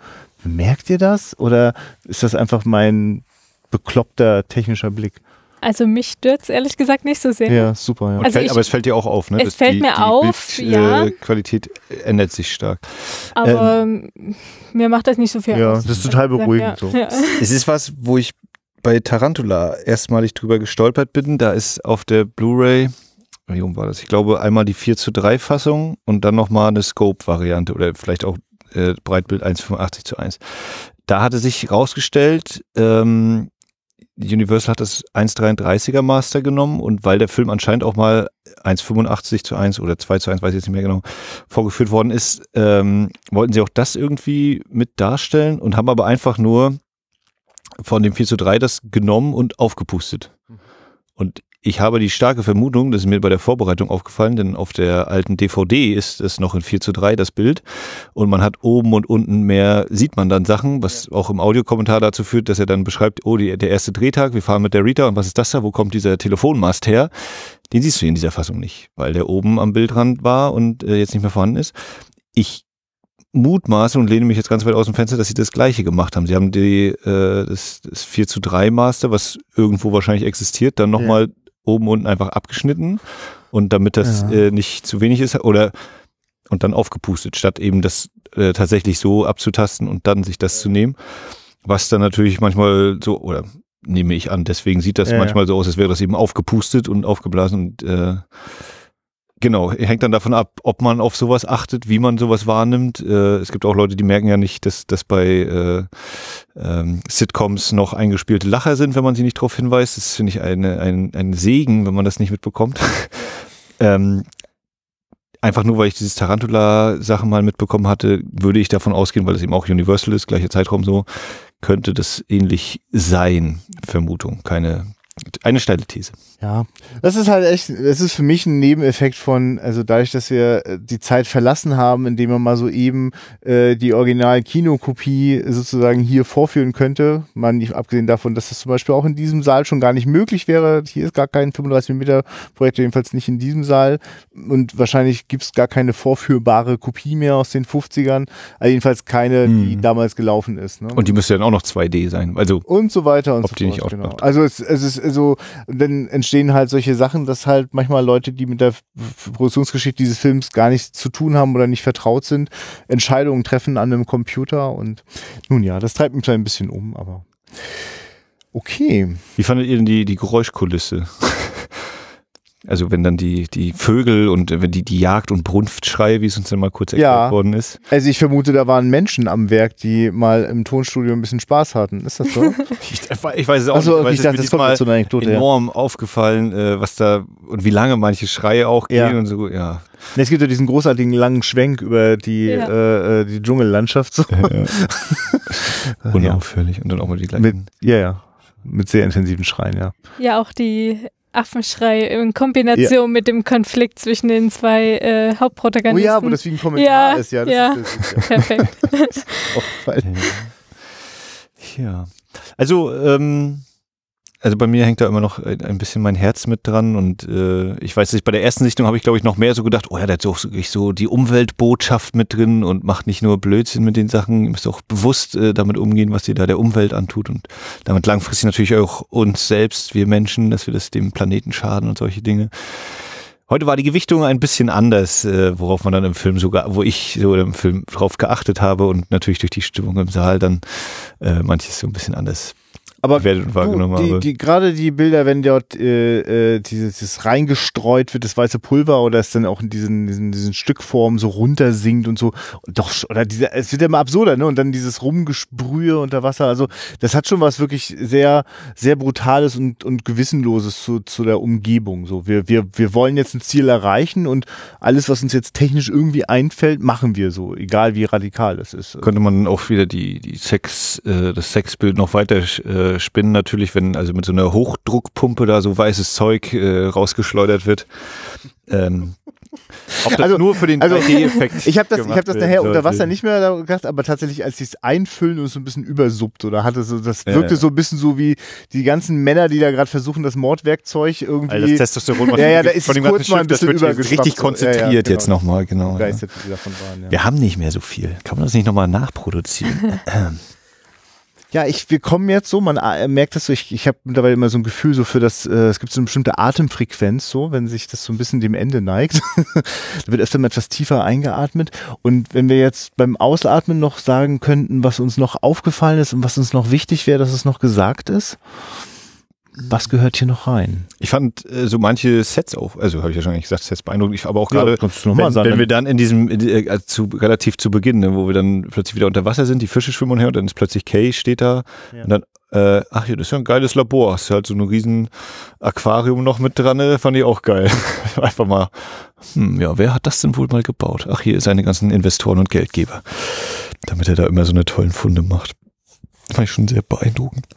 Merkt ihr das oder ist das einfach mein bekloppter technischer Blick? Also mich stört's ehrlich gesagt nicht so sehr. Ja, super. Ja. Also fällt, ich- aber es fällt dir auch auf, ne? es dass fällt die, mir die auf, Bild, ja. Äh, Qualität ändert sich stark. Aber mir macht das nicht so viel ja, aus. das ist total beruhigend. Ja, So. ja. Es ist was, wo ich bei Tarantula erstmalig drüber gestolpert bin. Da ist auf der Blu-ray, wie rum war das? Ich glaube, einmal die 4 zu 3 Fassung und dann nochmal eine Scope-Variante oder vielleicht auch äh, Breitbild 1,85 zu 1. Da hatte sich rausgestellt, ähm, Universal hat das 1,33er Master genommen und weil der Film anscheinend auch mal 1,85 zu 1 oder 2 zu 1, weiß ich jetzt nicht mehr genau, vorgeführt worden ist, ähm, wollten sie auch das irgendwie mit darstellen und haben aber einfach nur von dem 4 zu 3 das genommen und aufgepustet. Und ich habe die starke Vermutung, das ist mir bei der Vorbereitung aufgefallen, denn auf der alten DVD ist es noch in 4 zu 3 das Bild und man hat oben und unten mehr, sieht man dann Sachen, was auch im Audiokommentar dazu führt, dass er dann beschreibt, oh, die, der erste Drehtag, wir fahren mit der Rita und was ist das da, wo kommt dieser Telefonmast her? Den siehst du in dieser Fassung nicht, weil der oben am Bildrand war und äh, jetzt nicht mehr vorhanden ist. Ich mutmaße und lehne mich jetzt ganz weit aus dem Fenster, dass sie das gleiche gemacht haben. Sie haben die, äh, das, das 4 zu 3 Master, was irgendwo wahrscheinlich existiert, dann nochmal ja oben unten einfach abgeschnitten und damit das ja. äh, nicht zu wenig ist oder und dann aufgepustet, statt eben das äh, tatsächlich so abzutasten und dann sich das zu nehmen. Was dann natürlich manchmal so, oder nehme ich an, deswegen sieht das ja, manchmal so aus, als wäre das eben aufgepustet und aufgeblasen und äh, Genau, hängt dann davon ab, ob man auf sowas achtet, wie man sowas wahrnimmt. Äh, es gibt auch Leute, die merken ja nicht, dass, dass bei äh, ähm, Sitcoms noch eingespielte Lacher sind, wenn man sie nicht darauf hinweist. Das finde ich eine, ein, ein Segen, wenn man das nicht mitbekommt. ähm, einfach nur, weil ich dieses Tarantula-Sachen mal mitbekommen hatte, würde ich davon ausgehen, weil es eben auch Universal ist, gleicher Zeitraum so, könnte das ähnlich sein. Vermutung, keine, eine steile These. Ja, das ist halt echt, das ist für mich ein Nebeneffekt von, also dadurch, dass wir äh, die Zeit verlassen haben, indem man mal so eben äh, die Original-Kinokopie sozusagen hier vorführen könnte, man abgesehen davon, dass das zum Beispiel auch in diesem Saal schon gar nicht möglich wäre. Hier ist gar kein 35mm Projekt, jedenfalls nicht in diesem Saal und wahrscheinlich gibt es gar keine vorführbare Kopie mehr aus den 50ern, also jedenfalls keine, hm. die damals gelaufen ist. Ne? Und die müsste dann auch noch 2D sein, also und so weiter und so fort. Genau. Also es, es ist also dann entstehen halt solche Sachen, dass halt manchmal Leute, die mit der Produktionsgeschichte dieses Films gar nichts zu tun haben oder nicht vertraut sind, Entscheidungen treffen an einem Computer und nun ja, das treibt mich ein bisschen um, aber okay. Wie fandet ihr denn die, die Geräuschkulisse? Also wenn dann die, die Vögel und wenn die, die Jagd- und Brunftschreie, wie es uns dann mal kurz erklärt ja. worden ist. Also ich vermute, da waren Menschen am Werk, die mal im Tonstudio ein bisschen Spaß hatten. Ist das so? ich, ich, weiß es auch also, nicht. Ich dachte, das kommt zu einer Anekdote. enorm ja. aufgefallen, äh, was da und wie lange manche Schreie auch gehen ja. und so, ja. Es gibt ja diesen großartigen langen Schwenk über die, ja. äh, äh die Dschungellandschaft. So. Ja, Unaufhörlich und dann auch mal die gleichen. Mit, ja, ja. Mit sehr intensiven Schreien, ja. Ja, auch die Affenschrei in Kombination ja. mit dem Konflikt zwischen den zwei äh, Hauptprotagonisten. Oh ja, wo das wie ein Kommentar ja, ist. Ja, das ja. Ist, das ist, ja. perfekt. ja. Also, ähm, also bei mir hängt da immer noch ein bisschen mein Herz mit dran und äh, ich weiß nicht, bei der ersten Sichtung habe ich glaube ich noch mehr so gedacht, oh ja, der hat so, so die Umweltbotschaft mit drin und macht nicht nur Blödsinn mit den Sachen, ihr müsst auch bewusst äh, damit umgehen, was ihr da der Umwelt antut und damit langfristig natürlich auch uns selbst, wir Menschen, dass wir das dem Planeten schaden und solche Dinge. Heute war die Gewichtung ein bisschen anders, äh, worauf man dann im Film sogar, wo ich so im Film drauf geachtet habe und natürlich durch die Stimmung im Saal dann äh, manches so ein bisschen anders aber du, die, die, gerade die Bilder, wenn dort äh, äh, dieses, dieses reingestreut wird, das weiße Pulver oder es dann auch in diesen, diesen, diesen Stückform so runtersinkt und so, und doch, oder diese, es wird ja immer absurder, ne? Und dann dieses Rumgesprühe unter Wasser, also das hat schon was wirklich sehr, sehr Brutales und, und Gewissenloses zu, zu der Umgebung. So, wir, wir, wir wollen jetzt ein Ziel erreichen und alles, was uns jetzt technisch irgendwie einfällt, machen wir so, egal wie radikal es ist. Könnte man auch wieder die, die Sex, äh, das Sexbild noch weiter äh, äh, spinnen natürlich, wenn also mit so einer Hochdruckpumpe da so weißes Zeug äh, rausgeschleudert wird. Ähm, ob das also, nur für den also, Effekt. Ich habe das, ich hab das nachher unter Wasser nicht mehr gedacht, aber tatsächlich, als sie es einfüllen und so ein bisschen übersuppt oder hatte so, das wirkte ja. so ein bisschen so wie die ganzen Männer, die da gerade versuchen, das Mordwerkzeug irgendwie. Also das Testosteron, was ja, ja, da ist von kurz mal ein bisschen richtig konzentriert ja, ja, genau. jetzt nochmal, genau. Ja. Waren, Wir haben nicht mehr so viel. Kann man das nicht nochmal nachproduzieren? Ja, ich, wir kommen jetzt so, man äh, merkt das so, ich, ich habe mittlerweile immer so ein Gefühl so für das, äh, es gibt so eine bestimmte Atemfrequenz, so, wenn sich das so ein bisschen dem Ende neigt. da wird öfter mal etwas tiefer eingeatmet. Und wenn wir jetzt beim Ausatmen noch sagen könnten, was uns noch aufgefallen ist und was uns noch wichtig wäre, dass es noch gesagt ist was gehört hier noch rein? Ich fand äh, so manche Sets auch, also habe ich ja schon gesagt, Sets beeindruckend. Aber auch gerade, ja, wenn, wenn, wir dann in diesem, äh, zu, relativ zu Beginn, ne, wo wir dann plötzlich wieder unter Wasser sind, die Fische schwimmen her und dann ist plötzlich Kay steht da ja. und dann, äh, ach hier, das ist ja ein geiles Labor. Hast halt so ein riesen Aquarium noch mit dran, ne? fand ich auch geil. Einfach mal, hm, ja, wer hat das denn wohl mal gebaut? Ach, hier seine ganzen Investoren und Geldgeber. Damit er da immer so eine tollen Funde macht. Fand ich schon sehr beeindruckend.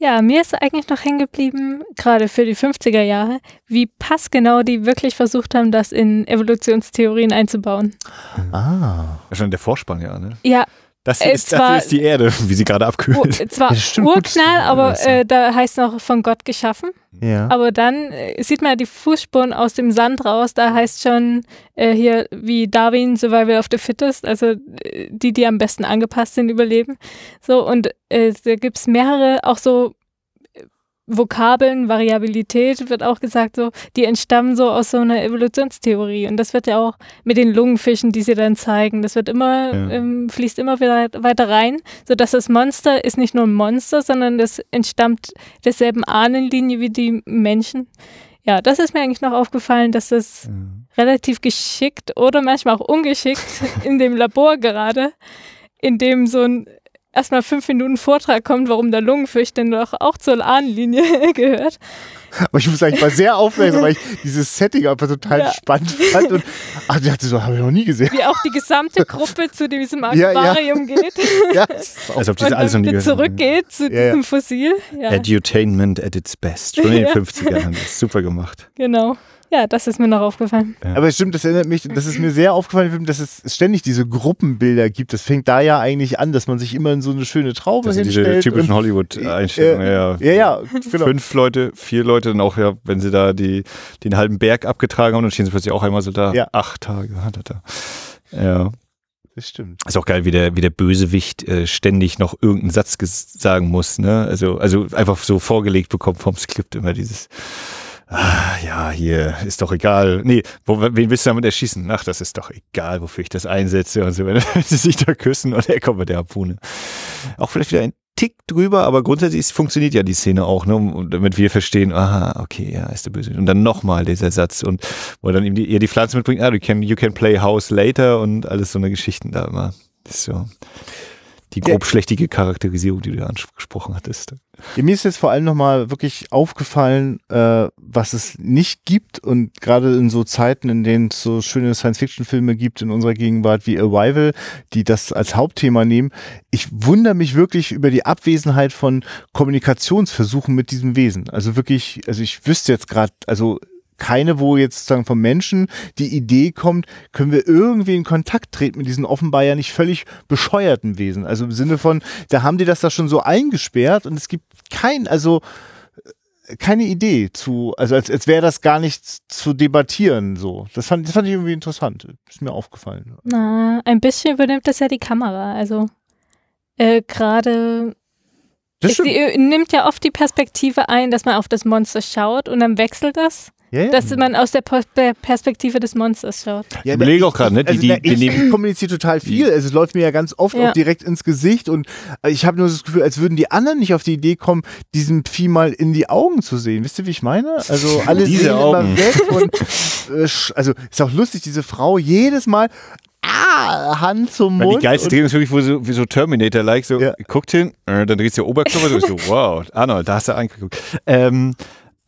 Ja, mir ist eigentlich noch hängen geblieben, gerade für die 50er Jahre, wie passgenau die wirklich versucht haben, das in Evolutionstheorien einzubauen. Ah. Schon der Vorspann, ja, ne? Ja, Das, Äh, ist, zwar- das ist die Erde, wie sie gerade Ur, abkühlt. zwar Ja. Urknall, aber äh, da heißt noch von Gott geschaffen. Ja. Aber dann äh, sieht man ja die Fußspuren aus dem Sand raus. Da heißt schon äh, hier wie Darwin Survival of the Fittest, also äh, die, die am besten angepasst sind, überleben. So und äh, da gibt's mehrere auch so Vokabeln, Variabilität wird auch gesagt, so, die entstammen so aus so einer Evolutionstheorie. Und das wird ja auch mit den Lungenfischen, die sie dann zeigen, das wird immer, Ja. ähm, fließt immer wieder weiter rein, sodass das Monster ist nicht nur ein Monster, sondern das entstammt derselben Ahnenlinie wie die Menschen. Ja, das ist mir eigentlich noch aufgefallen, dass das relativ geschickt oder manchmal auch ungeschickt in dem Labor gerade, in dem so ein erstmal fünf Minuten Vortrag kommt, warum der Lungenfisch denn doch auch zur Ahnenlinie gehört. Aber ich muss sagen, ich war sehr aufmerksam, weil ich dieses Setting einfach total Ja. spannend fand. Und ach, ich dachte so, habe ich noch nie gesehen. Wie auch die gesamte Gruppe zu diesem Ja, ja. Aquarium geht Ja. Als ob die und das alles noch nie gehört zurückgeht zu Ja, ja. diesem Fossil. Ja, Edutainment at its best. Schon in den Ja. 50ern. Das ist super gemacht. genau. Ja, das ist mir noch aufgefallen. Aber es stimmt, das erinnert mich, das ist mir sehr aufgefallen, dass es ständig diese Gruppenbilder gibt. Das fängt da ja eigentlich an, dass man sich immer in so eine schöne Traube Das sind diese typischen Hollywood-Einstellungen. Äh, ja, ja, ja, genau. Fünf Leute, vier Leute, dann auch, ja, wenn sie da die, den halben Berg abgetragen haben, dann stehen sie plötzlich auch einmal so da. Ja. Acht Tage hat er da. Ja. Das stimmt. Ist auch geil, wie der, wie der Bösewicht äh, ständig noch irgendeinen Satz sagen muss, ne? Also, also einfach so vorgelegt bekommt vom Skript immer dieses, ah, ja, hier, ist doch egal. Nee, wo, wen willst du damit erschießen? Ach, das ist doch egal, wofür ich das einsetze und so, wenn, sie sich da küssen und er kommt mit der Harpune. Auch vielleicht wieder ein Tick drüber, aber grundsätzlich funktioniert ja die Szene auch, ne? Und damit wir verstehen, aha, okay, ja, ist der Böse. Und dann nochmal dieser Satz und wo er dann ihm die, ihr die Pflanze mitbringt, ah, you can, you can play house later und alles so eine Geschichten da immer. Ist so die grobschlächtige Charakterisierung, die du angesprochen hattest. Ja, mir ist jetzt vor allem nochmal wirklich aufgefallen, äh, was es nicht gibt und gerade in so Zeiten, in denen es so schöne Science-Fiction-Filme gibt in unserer Gegenwart wie Arrival, die das als Hauptthema nehmen. Ich wundere mich wirklich über die Abwesenheit von Kommunikationsversuchen mit diesem Wesen. Also wirklich, also ich wüsste jetzt gerade, also keine, wo jetzt sozusagen vom Menschen die Idee kommt, können wir irgendwie in Kontakt treten mit diesen offenbar ja nicht völlig bescheuerten Wesen. Also im Sinne von, da haben die das da schon so eingesperrt und es gibt kein, also äh, keine Idee zu, also als, als wäre das gar nicht zu debattieren so. Das fand, das fand ich irgendwie interessant. Ist mir aufgefallen. Na, ein bisschen übernimmt das ja die Kamera. Also äh, gerade nimmt ja oft die Perspektive ein, dass man auf das Monster schaut und dann wechselt das, Ja, ja. dass man aus der Perspektive des Monsters schaut. Ja, Ich überlege auch gerade, ne? Die, Also, die, na, ich nehmen, kommuniziere total viel. Also, es läuft mir ja ganz oft Ja. auch direkt ins Gesicht und äh, ich habe nur das Gefühl, als würden die anderen nicht auf die Idee kommen, diesem Vieh mal in die Augen zu sehen. Wisst ihr, wie ich meine? Also alle Diese sehen Augen. immer weg und äh, also ist auch lustig, diese Frau jedes Mal ah, Hand zum Mund. die geilste Drehung ist wirklich, wo so, wie so Terminator-like, so Ja. guckt hin, äh, dann dreht sie Oberkörper, so, so wow, Arnold, da hast du angeguckt. Ähm,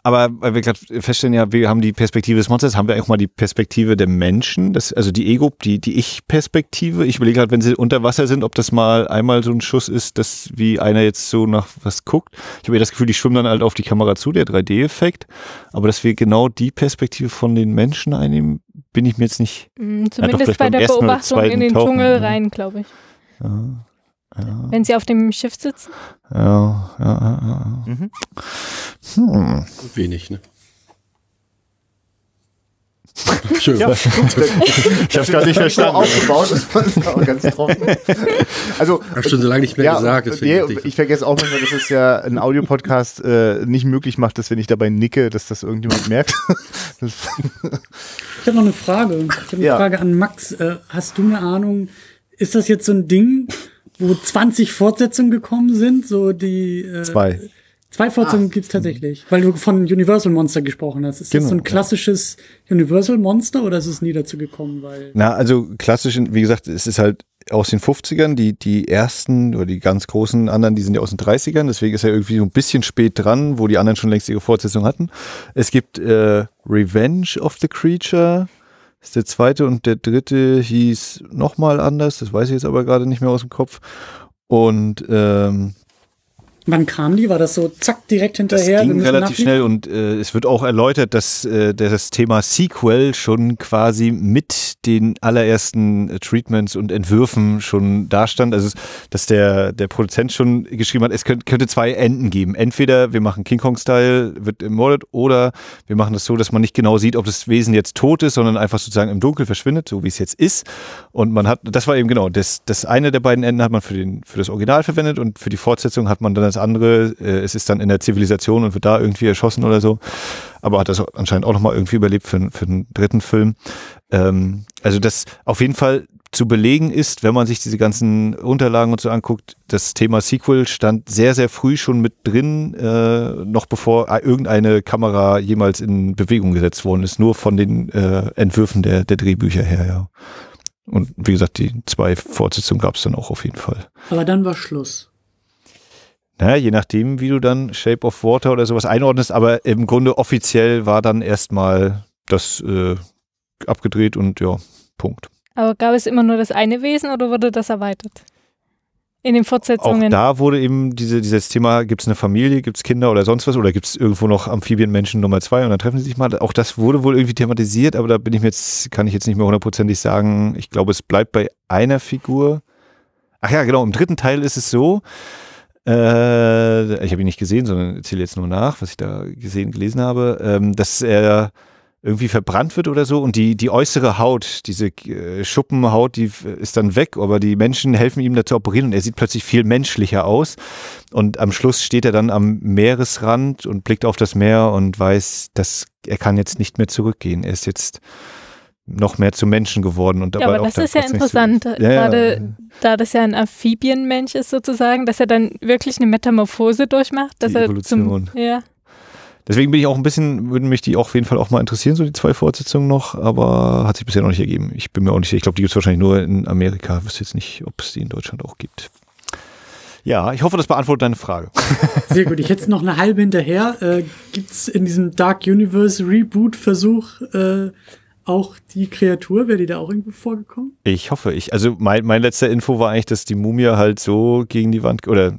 aber weil wir gerade feststellen, ja, wir haben die Perspektive des Monsters, haben wir auch mal die Perspektive der Menschen, das, also die Ego, die, die Ich-Perspektive. Ich überlege gerade, wenn sie unter Wasser sind, ob das mal einmal so ein Schuss ist, dass wie einer jetzt so nach was guckt. Ich habe ja das Gefühl, die schwimmen dann halt auf die Kamera zu, der 3D-Effekt. Aber dass wir genau die Perspektive von den Menschen einnehmen, bin ich mir jetzt nicht. Mm, Zumindest vielleicht bei der Beobachtung in den Tauchen, Dschungel ja. rein, glaube ich. Ja, ja, Wenn sie auf dem Schiff sitzen. ja, ja, ja, ja. Mhm. Hm. Wenig, ne? Schön. Ja, Ich habe gar nicht verstanden. aufgebaut, war aber ganz trocken. Also, Hab schon so lange nicht mehr ja, gesagt. nee, ich, ich vergesse auch manchmal, dass es ja ein Audiopodcast äh, nicht möglich macht, dass wenn ich dabei nicke, dass das irgendjemand merkt. Das, Ich habe noch eine Frage. Ich habe eine Ja. Frage an Max. Äh, hast du eine Ahnung, ist das jetzt so ein Ding, wo 20 Fortsetzungen gekommen sind? So die äh, Zwei. Zwei Fortsetzungen gibt's tatsächlich, weil du von Universal Monster gesprochen hast. Ist Genau, das so ein ja. klassisches Universal Monster oder ist es nie dazu gekommen? Weil Na, also klassisch, wie gesagt, es ist halt aus den 50ern, die, die ersten oder die ganz großen anderen, die sind ja aus den 30ern, deswegen ist er irgendwie so ein bisschen spät dran, wo die anderen schon längst ihre Fortsetzung hatten. Es gibt äh, Revenge of the Creature, ist der zweite und der dritte hieß nochmal anders, das weiß ich jetzt aber gerade nicht mehr aus dem Kopf. Und ähm, Wann kam die? War das so zack direkt Das hinterher? Wir ging relativ nachliefern? schnell und äh, es wird auch erläutert, dass äh, das Thema Sequel schon quasi mit den allerersten äh, Treatments und Entwürfen schon dastand. Also, dass der, der Produzent schon geschrieben hat, es könnte, könnte zwei Enden geben. Entweder wir machen King Kong-Style, wird ermordet, oder wir machen das so, dass man nicht genau sieht, ob das Wesen jetzt tot ist, sondern einfach sozusagen im Dunkeln verschwindet, so wie es jetzt ist. Und man hat, das war eben genau, das, das eine der beiden Enden hat man für, den, für das Original verwendet und für die Fortsetzung hat man dann das andere, äh, es ist dann in der Zivilisation und wird da irgendwie erschossen oder so. Aber hat das anscheinend auch nochmal irgendwie überlebt für, für den dritten Film. Ähm, also das auf jeden Fall zu belegen ist, wenn man sich diese ganzen Unterlagen und so anguckt, das Thema Sequel stand sehr, sehr früh schon mit drin, äh, noch bevor irgendeine Kamera jemals in Bewegung gesetzt worden ist, nur von den äh, Entwürfen der, der Drehbücher her, ja. Und wie gesagt, die zwei Fortsetzungen gab es dann auch auf jeden Fall. Aber dann war Schluss. Naja, je nachdem, wie du dann Shape of Water oder sowas einordnest, aber im Grunde offiziell war dann erstmal das äh, abgedreht und ja, Punkt. Aber gab es immer nur das eine Wesen oder wurde das erweitert? In den Auch Fortsetzungen. da wurde eben diese, dieses Thema, gibt es eine Familie, gibt es Kinder oder sonst was oder gibt es irgendwo noch Amphibienmenschen Nummer zwei und dann treffen sie sich mal. Auch das wurde wohl irgendwie thematisiert, aber da bin ich mir jetzt, kann ich jetzt nicht mehr hundertprozentig sagen. Ich glaube, es bleibt bei einer Figur. Ach ja, genau, im dritten Teil ist es so, äh, ich habe ihn nicht gesehen, sondern erzähle jetzt nur nach, was ich da gesehen, gelesen habe, ähm, dass er irgendwie verbrannt wird oder so und die, die äußere Haut, diese äh, Schuppenhaut, die ist dann weg, aber die Menschen helfen ihm dazu operieren und er sieht plötzlich viel menschlicher aus und am Schluss steht er dann am Meeresrand und blickt auf das Meer und weiß, dass er kann jetzt nicht mehr zurückgehen. Er ist jetzt noch mehr zum Menschen geworden und dabei ja, aber auch das ist ja nicht so- interessant, Ja, ja. gerade da das ja ein Amphibienmensch ist sozusagen, dass er dann wirklich eine Metamorphose durchmacht, dass Die er Evolution. zum ja Deswegen bin ich auch ein bisschen, würden mich die auch auf jeden Fall auch mal interessieren, so die zwei Fortsetzungen noch, aber hat sich bisher noch nicht ergeben. Ich bin mir auch nicht sicher. Ich glaube, die gibt es wahrscheinlich nur in Amerika. Ich wüsste jetzt nicht, ob es die in Deutschland auch gibt. Ja, ich hoffe, das beantwortet deine Frage. Sehr gut. Ich hätte noch eine halbe hinterher. Äh, Gibt es in diesem Dark Universe Reboot-Versuch äh, auch die Kreatur? Wäre die da auch irgendwo vorgekommen? Ich hoffe, ich, also mein, mein letzter Info war eigentlich, dass die Mumie halt so gegen die Wand oder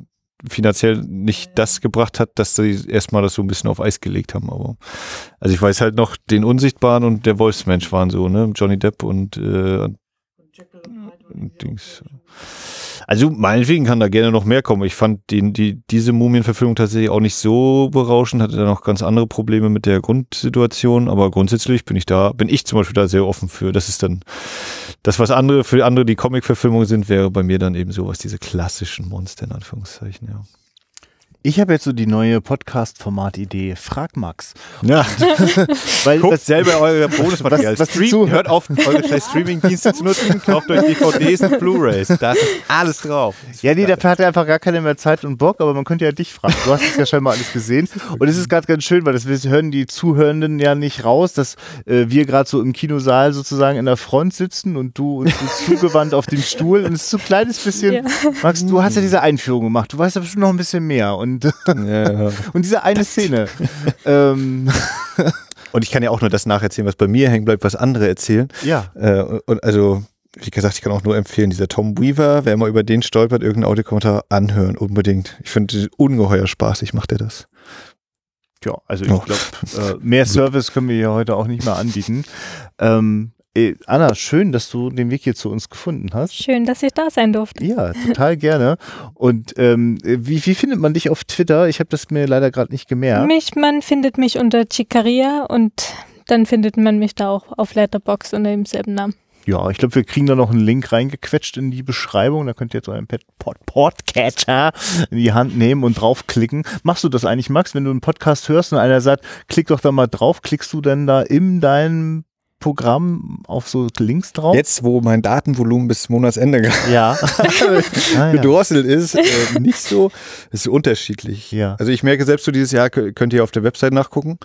finanziell nicht das gebracht hat, dass sie erstmal das so ein bisschen auf Eis gelegt haben. Aber also ich weiß halt noch, den Unsichtbaren und der Wolfsmensch waren so, ne? Johnny Depp und äh, Dings. Also meinetwegen kann da gerne noch mehr kommen. Ich fand den, die, diese Mumienverfilmung tatsächlich auch nicht so berauschend, hatte da noch ganz andere Probleme mit der Grundsituation, aber grundsätzlich bin ich da, bin ich zum Beispiel da sehr offen für. Das ist dann das, was andere, für andere die Comic-Verfilmungen sind, wäre bei mir dann eben sowas, diese klassischen Monster in Anführungszeichen, ja. Ich habe jetzt so die neue Podcast-Format-Idee. Frag Max. Ja, Weil guckt das, selber eure Bonusmaterial. Was- was hört auf, eure scheiß Streaming-Dienste zu nutzen, kauft euch DVDs und Blu-Rays. Da ist alles drauf. Ja, nee, dafür hat er einfach gar keine mehr Zeit und Bock, aber man könnte ja dich fragen. Du hast es ja scheinbar alles gesehen. Und es ist gerade ganz schön, weil das hören die Zuhörenden ja nicht raus, dass äh, wir gerade so im Kinosaal sozusagen in der Front sitzen und du uns so zugewandt auf dem Stuhl. Und es ist so ein kleines bisschen, Ja. Max, du hast ja diese Einführung gemacht. Du weißt ja bestimmt noch ein bisschen mehr. Und, Ja, ja. und diese eine Szene. ähm, Und ich kann ja auch nur das nacherzählen, was bei mir hängen bleibt, was andere erzählen. ja. Äh, und also, wie gesagt, ich kann auch nur empfehlen, dieser Tom Weaver, wer mal über den stolpert, irgendeinen Audiokommentar anhören, unbedingt. Ich finde ungeheuer spaßig, macht er das. Ja, also ich glaube, äh, mehr Service können wir hier heute auch nicht mehr anbieten. Ähm, Anna, schön, dass du den Weg hier zu uns gefunden hast. schön, dass ich da sein durfte. Ja, total gerne. Und ähm, wie, wie findet man dich auf Twitter? Ich habe das mir leider gerade nicht gemerkt. Mich, man findet mich unter Chicaria und dann findet man mich da auch auf Letterbox unter demselben Namen. Ja, ich glaube, wir kriegen da noch einen Link reingequetscht in die Beschreibung. Da könnt ihr jetzt euren Podcatcher in die Hand nehmen und draufklicken. Machst du das eigentlich, Max, wenn du einen Podcast hörst und einer sagt, klick doch da mal drauf, klickst du denn da in deinem Programm auf so Links drauf? Jetzt, wo mein Datenvolumen bis Monatsende Ja. ah, ja. gedrosselt ist, äh, nicht so. Es ist unterschiedlich. Ja. Also ich merke selbst so dieses Jahr, kö- könnt ihr auf der Website nachgucken.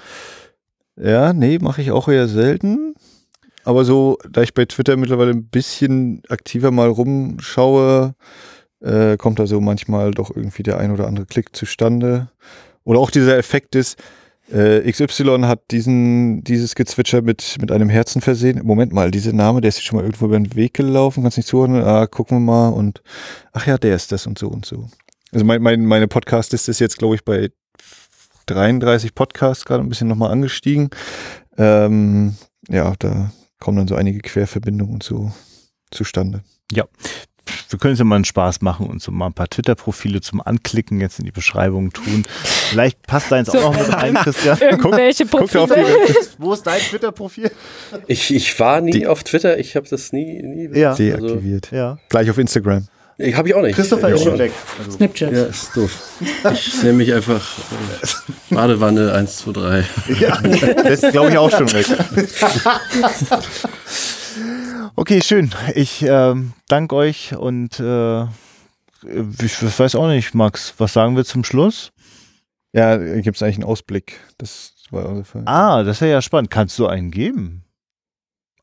Ja, nee, mache ich auch eher selten. Aber so, da ich bei Twitter mittlerweile ein bisschen aktiver mal rumschaue, äh, kommt da so manchmal doch irgendwie der ein oder andere Klick zustande. Oder auch dieser Effekt ist, äh, XY hat diesen, dieses Gezwitscher mit, mit einem Herzen versehen. Moment mal, dieser Name, der ist schon mal irgendwo über den Weg gelaufen, kannst nicht zuhören. Ah, gucken wir mal und ach ja, der ist das und so und so. Also mein, mein, meine Podcast-Liste ist jetzt, glaube ich, bei 33 Podcasts gerade ein bisschen nochmal angestiegen. Ähm, ja, da kommen dann so einige Querverbindungen und so zustande. Ja. Wir können uns ja mal einen Spaß machen und so mal ein paar Twitter-Profile zum Anklicken jetzt in die Beschreibung tun. Vielleicht passt deins So. auch noch mit rein, Christian. Irgendwelche guck auf Profile. Wo ist dein Twitter-Profil? Ich, ich war nie auf Twitter, ich habe das nie, nie Ja. also, Deaktiviert. Ja. Gleich auf Instagram. ich habe ich auch nicht. Christopher ist schon weg. Also, Snapchat. Ja, ist doof. Ich nenne mich einfach äh, Badewanne 1, 2, 3. ja, das ist, glaube ich, auch schon weg. okay, schön. Ich ähm, danke euch und äh, ich weiß auch nicht, Max, was sagen wir zum Schluss? Ja, gibt es eigentlich einen Ausblick. Das. Ah, das wäre ja spannend. Kannst du einen geben?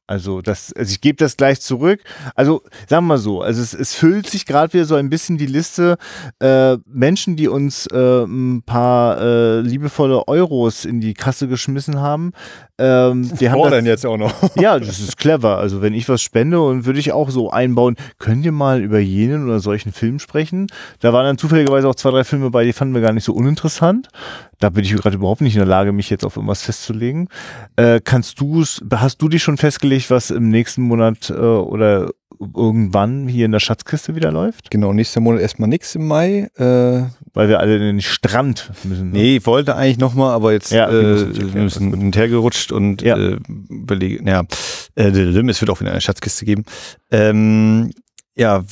Also, das, also ich gebe das gleich zurück. Also, sagen wir mal so, also es, es füllt sich gerade wieder so ein bisschen die Liste äh, Menschen, die uns äh, ein paar äh, liebevolle Euros in die Kasse geschmissen haben. Ähm, wir haben das, jetzt auch noch. ja, das ist clever. Also wenn ich was spende und würde ich auch so einbauen, könnt ihr mal über jenen oder solchen Film sprechen? Da waren dann zufälligerweise auch zwei, drei Filme bei, die fanden wir gar nicht so uninteressant. Da bin ich gerade überhaupt nicht in der Lage, mich jetzt auf irgendwas festzulegen. Äh, kannst du hast du dich schon festgelegt, was im nächsten Monat äh, oder irgendwann hier in der Schatzkiste wieder läuft? Genau, nächster Monat erstmal nichts im Mai. Äh, Weil wir alle in den Strand müssen. ne? nee, wollte eigentlich nochmal, aber jetzt Ja, äh, wir müssen hintergerutscht und Ja. äh, überlegen, ja, äh, es wird auch wieder eine Schatzkiste geben. Ähm, ja,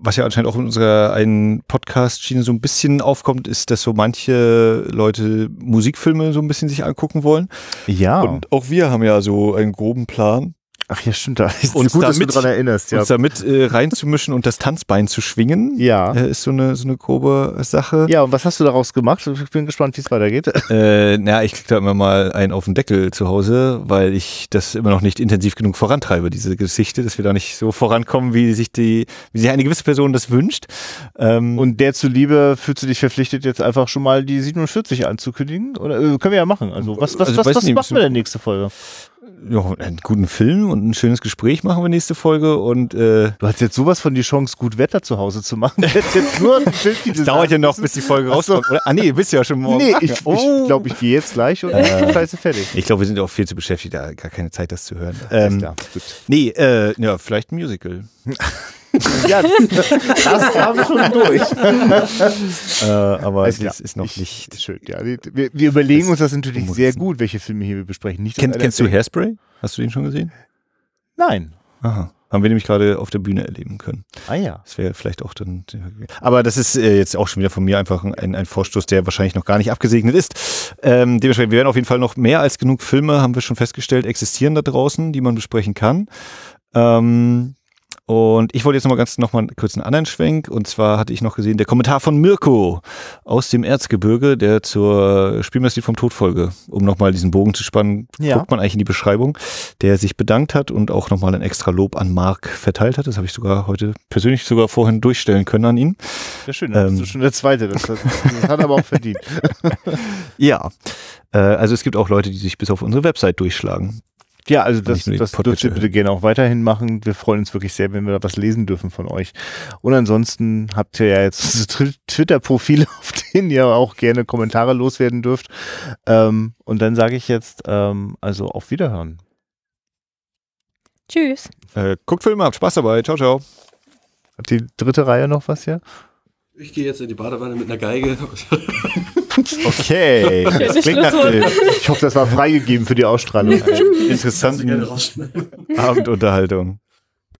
was ja anscheinend auch in unserer einen Podcast-Schiene so ein bisschen aufkommt, ist, dass so manche Leute Musikfilme so ein bisschen sich angucken wollen. Ja. Und auch wir haben ja so einen groben Plan, Ach ja, stimmt. Da ist Uns gut, dass damit- du daran erinnerst. Ja. uns damit äh, reinzumischen und das Tanzbein zu schwingen. Ja. Äh, ist so eine, so eine grobe Sache. Ja, und was hast du daraus gemacht? Ich bin gespannt, wie es weitergeht. Äh, na, ich krieg da immer mal einen auf den Deckel zu Hause, weil ich das immer noch nicht intensiv genug vorantreibe, diese Geschichte, dass wir da nicht so vorankommen, wie sich die, wie sich eine gewisse Person das wünscht. Ähm, Und der zuliebe fühlst du dich verpflichtet, jetzt einfach schon mal die 47 anzukündigen? Oder äh, können wir ja machen. Also was, was, Also, was, weiß was nicht, machen wir denn nächste Folge? Ja, einen guten Film und ein schönes Gespräch machen wir nächste Folge und äh, Du hast jetzt sowas von die Chance, gut Wetter zu Hause zu machen. Jetzt, jetzt nur einen Film, die es dauert ja noch, bis die Folge rauskommt. Oder? Ah nee, bist ja schon morgen. Nee, ich, Oh. ich glaube, ich gehe jetzt gleich und scheiße fertig. Ich glaube, wir sind auch viel zu beschäftigt, da gar keine Zeit, das zu hören. Alles Ähm, klar, gut. nee, äh, ja, vielleicht ein Musical. Ja, das haben wir schon durch. Äh, aber Alles es klar. ist, noch Ich- nicht. Schön, ja. Wir, wir überlegen Das uns das natürlich muss sehr sein. gut, welche Filme hier wir besprechen. Nicht, dass Kenn, einer kennst du Hairspray? Hast du den schon gesehen? Nein. Aha. Haben wir nämlich gerade auf der Bühne erleben können. Ah ja. Das wäre vielleicht auch dann. Aber das ist äh, jetzt auch schon wieder von mir einfach ein, ein Vorstoß, der wahrscheinlich noch gar nicht abgesegnet ist. Ähm, dementsprechend, wir werden auf jeden Fall noch mehr als genug Filme, haben wir schon festgestellt, existieren da draußen, die man besprechen kann. Ähm, und ich wollte jetzt noch mal ganz noch mal kurz einen anderen Schwenk. Und zwar hatte ich noch gesehen, der Kommentar von Mirko aus dem Erzgebirge, der zur Spielmeisterlied vom Todfolge, um nochmal diesen Bogen zu spannen, Ja. guckt man eigentlich in die Beschreibung, der sich bedankt hat und auch nochmal ein extra Lob an Marc verteilt hat. Das habe ich sogar heute persönlich sogar vorhin durchstellen können an ihn. Sehr schön. Bist Ähm. du schon der Zweite. Das, das, das hat aber auch verdient. Ja, äh, also es gibt auch Leute, die sich bis auf unsere Website durchschlagen. Ja, also das, das dürft ihr bitte gerne auch weiterhin machen. Wir freuen uns wirklich sehr, wenn wir da was lesen dürfen von euch. Und ansonsten habt ihr ja jetzt Twitter-Profile, auf denen ihr auch gerne Kommentare loswerden dürft. Ähm, und dann sage ich jetzt, ähm, also auf Wiederhören. Tschüss. Äh, guckt Filme, habt Spaß dabei. Ciao, ciao. Hat die dritte Reihe noch was hier? Ich gehe jetzt in die Badewanne mit einer Geige. Okay. Das klingt nach, ich hoffe, das war freigegeben für die Ausstrahlung. Interessante. Abendunterhaltung.